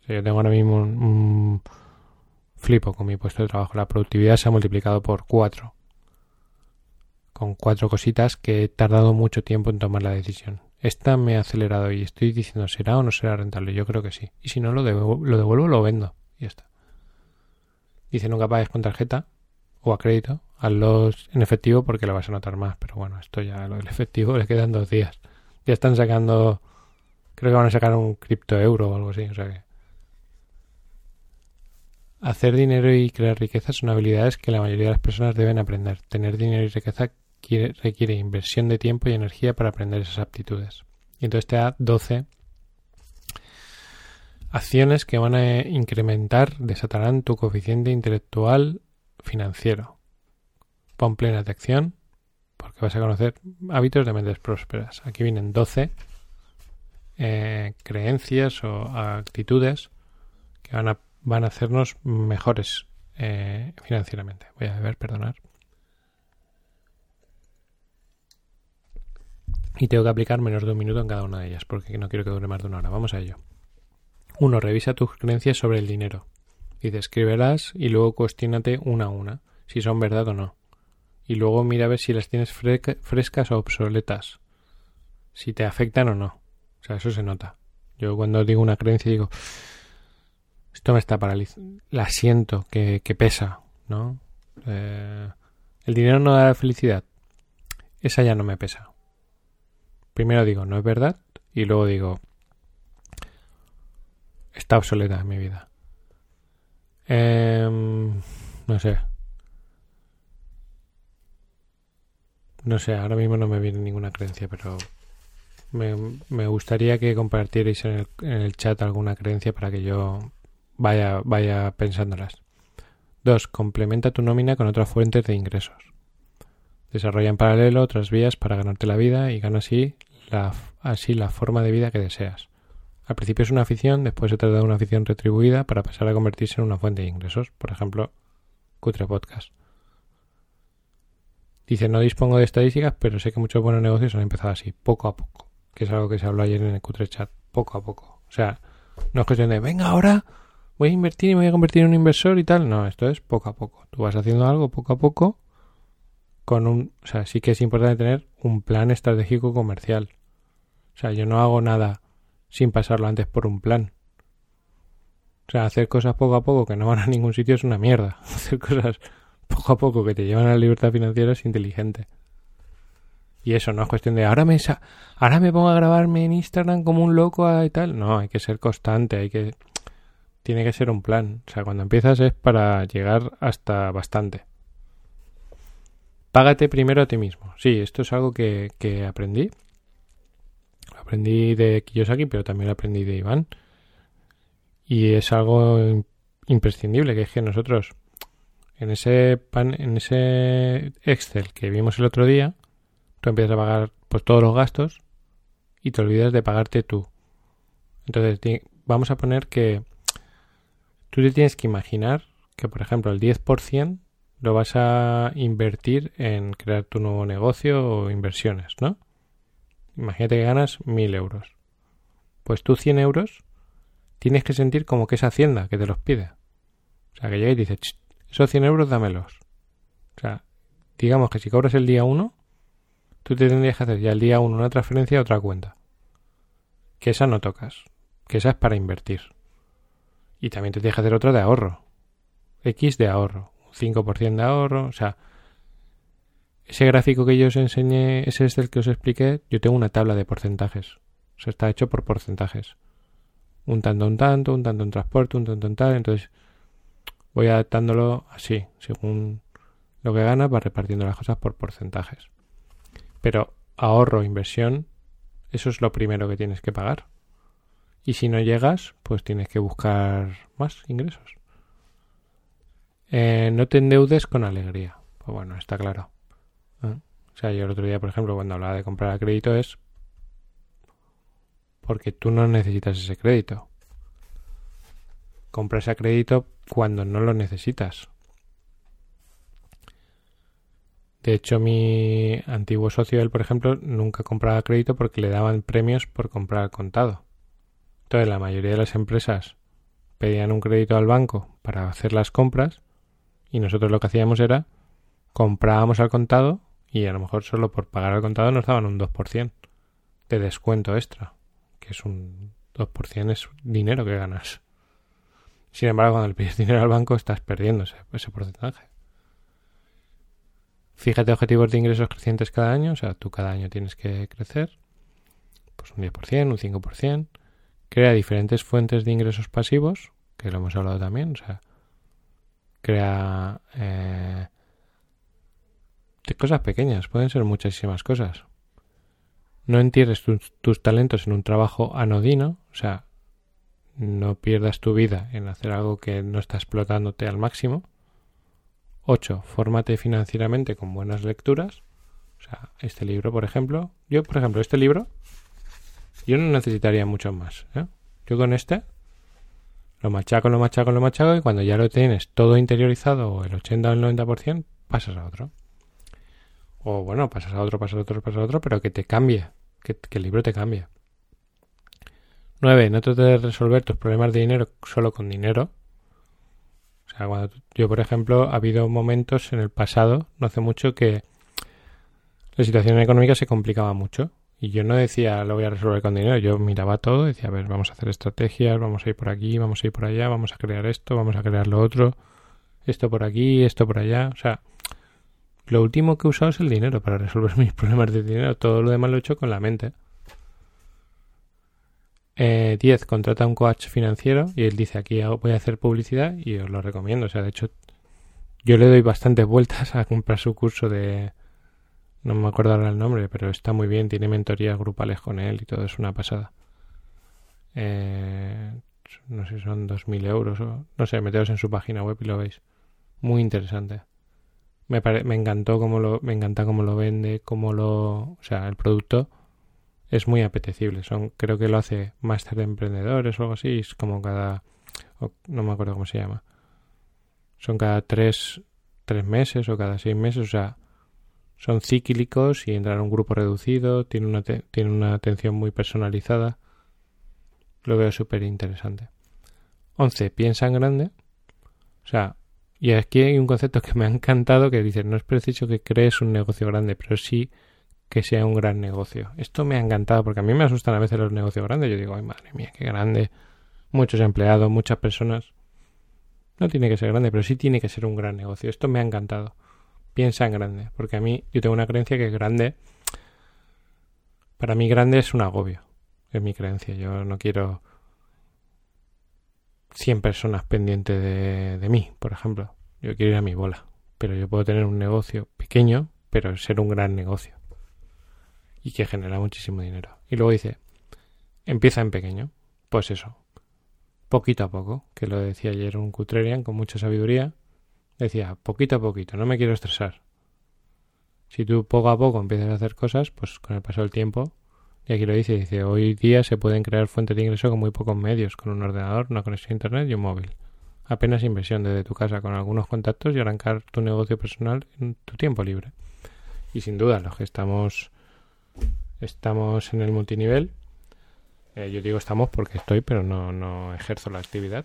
O sea, yo tengo ahora mismo un, un flipo con mi puesto de trabajo. La productividad se ha multiplicado por cuatro con cuatro cositas que he tardado mucho tiempo en tomar la decisión. Esta me ha acelerado y estoy diciendo, ¿será o no será rentable? Yo creo que sí. Y si no, lo devuelvo, lo, devuelvo, lo vendo. Y ya está. Dice, nunca pagues con tarjeta o a crédito. Hazlos en efectivo porque lo vas a notar más. Pero bueno, esto ya, lo del efectivo (laughs) le quedan dos días. Ya están sacando, creo que van a sacar un cripto euro o algo así. O sea que Hacer dinero y crear riqueza son habilidades que la mayoría de las personas deben aprender. Tener dinero y riqueza requiere inversión de tiempo y energía para aprender esas aptitudes. Y entonces te da 12 acciones que van a incrementar, desatarán tu coeficiente intelectual financiero. Pon plena atención porque vas a conocer hábitos de mentes prósperas. Aquí vienen 12 eh, creencias o actitudes que van a van a hacernos mejores eh, financieramente. Voy a ver, perdonar. Y tengo que aplicar menos de un minuto en cada una de ellas, porque no quiero que dure más de una hora. Vamos a ello. Uno, revisa tus creencias sobre el dinero. Y descríbelas y luego cuestionate una a una, si son verdad o no. Y luego mira a ver si las tienes frescas o obsoletas. Si te afectan o no. O sea, eso se nota. Yo cuando digo una creencia digo, esto me está paralizando. La siento, que, pesa, ¿no? Eh, el dinero no da felicidad. Esa ya no me pesa. Primero digo, no es verdad. Y luego digo, está obsoleta en mi vida. Em, no sé. No sé, ahora mismo no me viene ninguna creencia, pero me, me gustaría que compartierais en el, en el chat alguna creencia para que yo vaya, vaya pensándolas. 2. Complementa tu nómina con otras fuentes de ingresos. Desarrolla en paralelo otras vías para ganarte la vida y gana así la, así la forma de vida que deseas. Al principio es una afición, después se trata de una afición retribuida para pasar a convertirse en una fuente de ingresos. Por ejemplo, Cutre Podcast. Dice, no dispongo de estadísticas, pero sé que muchos buenos negocios han empezado así, poco a poco. Que es algo que se habló ayer en el Cutre Chat, poco a poco. O sea, no es cuestión de, venga ahora, voy a invertir y me voy a convertir en un inversor y tal. No, esto es poco a poco. Tú vas haciendo algo poco a poco con un... O sea, sí que es importante tener un plan estratégico comercial. O sea, yo no hago nada sin pasarlo antes por un plan. O sea, hacer cosas poco a poco que no van a ningún sitio es una mierda. (laughs) Hacer cosas poco a poco que te llevan a la libertad financiera es inteligente. Y eso no es cuestión de ahora me, ahora me pongo a grabarme en Instagram como un loco y tal. No, hay que ser constante, hay que tiene que ser un plan. O sea, cuando empiezas es para llegar hasta bastante. Págate primero a ti mismo. Sí, esto es algo que, que aprendí. Lo aprendí de Kiyosaki, pero también lo aprendí de Iván. Y es algo imprescindible, que es que nosotros en ese pan, en ese Excel que vimos el otro día, tú empiezas a pagar pues todos los gastos y te olvidas de pagarte tú. Entonces vamos a poner que Tú te tienes que imaginar que, por ejemplo, el 10% lo vas a invertir en crear tu nuevo negocio o inversiones, ¿no? Imagínate que ganas 1000 euros. Pues tú 100 euros tienes que sentir como que es Hacienda que te los pide. O sea, que llega y dice, esos 100 euros dámelos. O sea, digamos que si cobras el día 1, tú te tendrías que hacer ya el día 1 una transferencia a otra cuenta. Que esa no tocas. Que esa es para invertir. Y también te deja hacer otra de ahorro. X de ahorro. 5% de ahorro. O sea, ese gráfico que yo os enseñé, ese es el que os expliqué, yo tengo una tabla de porcentajes. O sea, está hecho por porcentajes. Un tanto, un tanto, un tanto en transporte, un tanto en tal. Entonces, voy adaptándolo así, según lo que gana, va repartiendo las cosas por porcentajes. Pero ahorro, inversión, eso es lo primero que tienes que pagar. Y si no llegas, pues tienes que buscar más ingresos. Eh, no te endeudes con alegría. Pues bueno, está claro. ¿Eh? O sea, yo el otro día, por ejemplo, cuando hablaba de comprar a crédito es porque tú no necesitas ese crédito. Compras a crédito cuando no lo necesitas. De hecho, mi antiguo socio, él, por ejemplo, nunca compraba crédito porque le daban premios por comprar contado. Entonces la mayoría de las empresas pedían un crédito al banco para hacer las compras y nosotros lo que hacíamos era comprábamos al contado Y a lo mejor solo por pagar al contado nos daban un 2% de descuento extra, que es un 2% es dinero que ganas. Sin embargo, cuando le pides dinero al banco estás perdiendo ese, porcentaje. Fíjate objetivos de ingresos crecientes cada año, o sea, tú cada año tienes que crecer, pues un 10%, un 5%. Crea diferentes fuentes de ingresos pasivos, que lo hemos hablado también, o sea, crea eh, de cosas pequeñas, pueden ser muchísimas cosas. No entierres tus talentos en un trabajo anodino, o sea, no pierdas tu vida en hacer algo que no está explotándote al máximo. 8. Fórmate financieramente con buenas lecturas. O sea, este libro, por ejemplo. Yo, por ejemplo, este libro, yo no necesitaría mucho más. ¿eh? Yo con este lo machaco, lo machaco, lo machaco y cuando ya lo tienes todo interiorizado, el 80 o el 90%, pasas a otro. O bueno, pasas a otro, pasas a otro, pasas a otro, pero que te cambie, que, el libro te cambie. 9. No trates de resolver tus problemas de dinero solo con dinero. O sea, cuando yo, por ejemplo, ha habido momentos en el pasado, no hace mucho, que la situación económica se complicaba mucho. Y yo no decía lo voy a resolver con dinero, yo miraba todo, decía, a ver, vamos a hacer estrategias, vamos a ir por aquí, vamos a ir por allá, vamos a crear esto, vamos a crear lo otro, esto por aquí, esto por allá. O sea, lo último que he usado es el dinero para resolver (laughs) mis problemas de dinero, todo lo demás lo he hecho con la mente. 10. Eh, contrata un coach financiero y él dice aquí voy a hacer publicidad y os lo recomiendo. O sea, de hecho, yo le doy bastantes vueltas a comprar su curso de no me acuerdo ahora el nombre, pero está muy bien. Tiene mentorías grupales con él y todo. Es una pasada. Eh, no sé son 2.000 euros o... No sé, meteos en su página web y lo veis. Muy interesante. Me, me encantó cómo lo... Me encanta cómo lo vende, cómo lo... O sea, el producto es muy apetecible. Son, creo que lo hace Máster de Emprendedores o algo así. Es como cada... no me acuerdo cómo se llama. Son cada tres, tres meses o cada seis meses. O sea, son cíclicos y entran a un grupo reducido, tiene una, una atención muy personalizada. Lo veo súper interesante. 11. Piensa en grande. O sea, y aquí hay un concepto que me ha encantado que dice, no es preciso que crees un negocio grande, pero sí que sea un gran negocio. Esto me ha encantado porque a mí me asustan a veces los negocios grandes. Yo digo, ay madre mía, qué grande. Muchos empleados, muchas personas. No tiene que ser grande, pero sí tiene que ser un gran negocio. Esto me ha encantado piensa en grande. Porque a mí, yo tengo una creencia que grande, para mí grande es un agobio. Es mi creencia. Yo no quiero 100 personas pendientes de, de mí, por ejemplo. Yo quiero ir a mi bola. Pero yo puedo tener un negocio pequeño, pero ser un gran negocio. Y que genera muchísimo dinero. Y luego dice, empieza en pequeño. Pues eso, poquito a poco, que lo decía ayer un Cutrerian con mucha sabiduría, Decía, poquito a poquito, no me quiero estresar. Si tú poco a poco empiezas a hacer cosas, pues con el paso del tiempo, y aquí lo dice, dice, hoy día se pueden crear fuentes de ingreso con muy pocos medios, con un ordenador, una conexión a internet y un móvil. Apenas inversión desde tu casa con algunos contactos y arrancar tu negocio personal en tu tiempo libre. Y sin duda, los que estamos estamos en el multinivel, eh, yo digo estamos porque estoy, pero no, no ejerzo la actividad.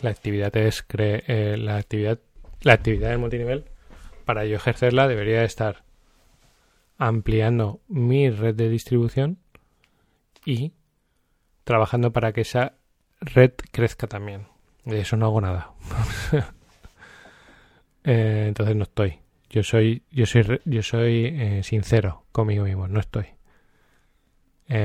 La actividad es eh, la actividad la actividad del multinivel para yo ejercerla debería estar ampliando mi red de distribución y trabajando para que esa red crezca también. De eso no hago nada. (laughs) Eh, entonces no estoy. Yo soy, yo soy, yo soy eh, sincero conmigo mismo. No estoy.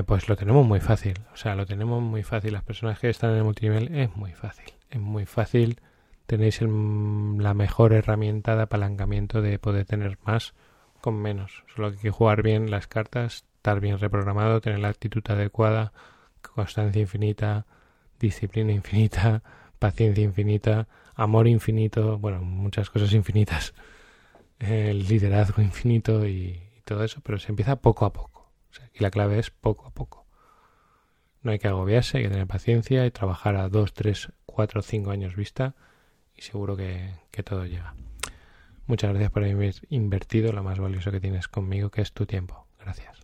pues lo tenemos muy fácil. O sea, lo tenemos muy fácil. Las personas que están en el multinivel es muy fácil es muy fácil, tenéis la mejor herramienta de apalancamiento de poder tener más con menos. Solo hay que jugar bien las cartas, estar bien reprogramado, tener la actitud adecuada, constancia infinita, disciplina infinita, (laughs) paciencia infinita, amor infinito, bueno, muchas cosas infinitas, el liderazgo infinito y, todo eso, pero se empieza poco a poco. y la clave es poco a poco. No hay que agobiarse, hay que tener paciencia y trabajar a dos, tres, cuatro o cinco años vista y seguro que, que todo llega. Muchas gracias por haber invertido lo más valioso que tienes conmigo, que es tu tiempo. Gracias.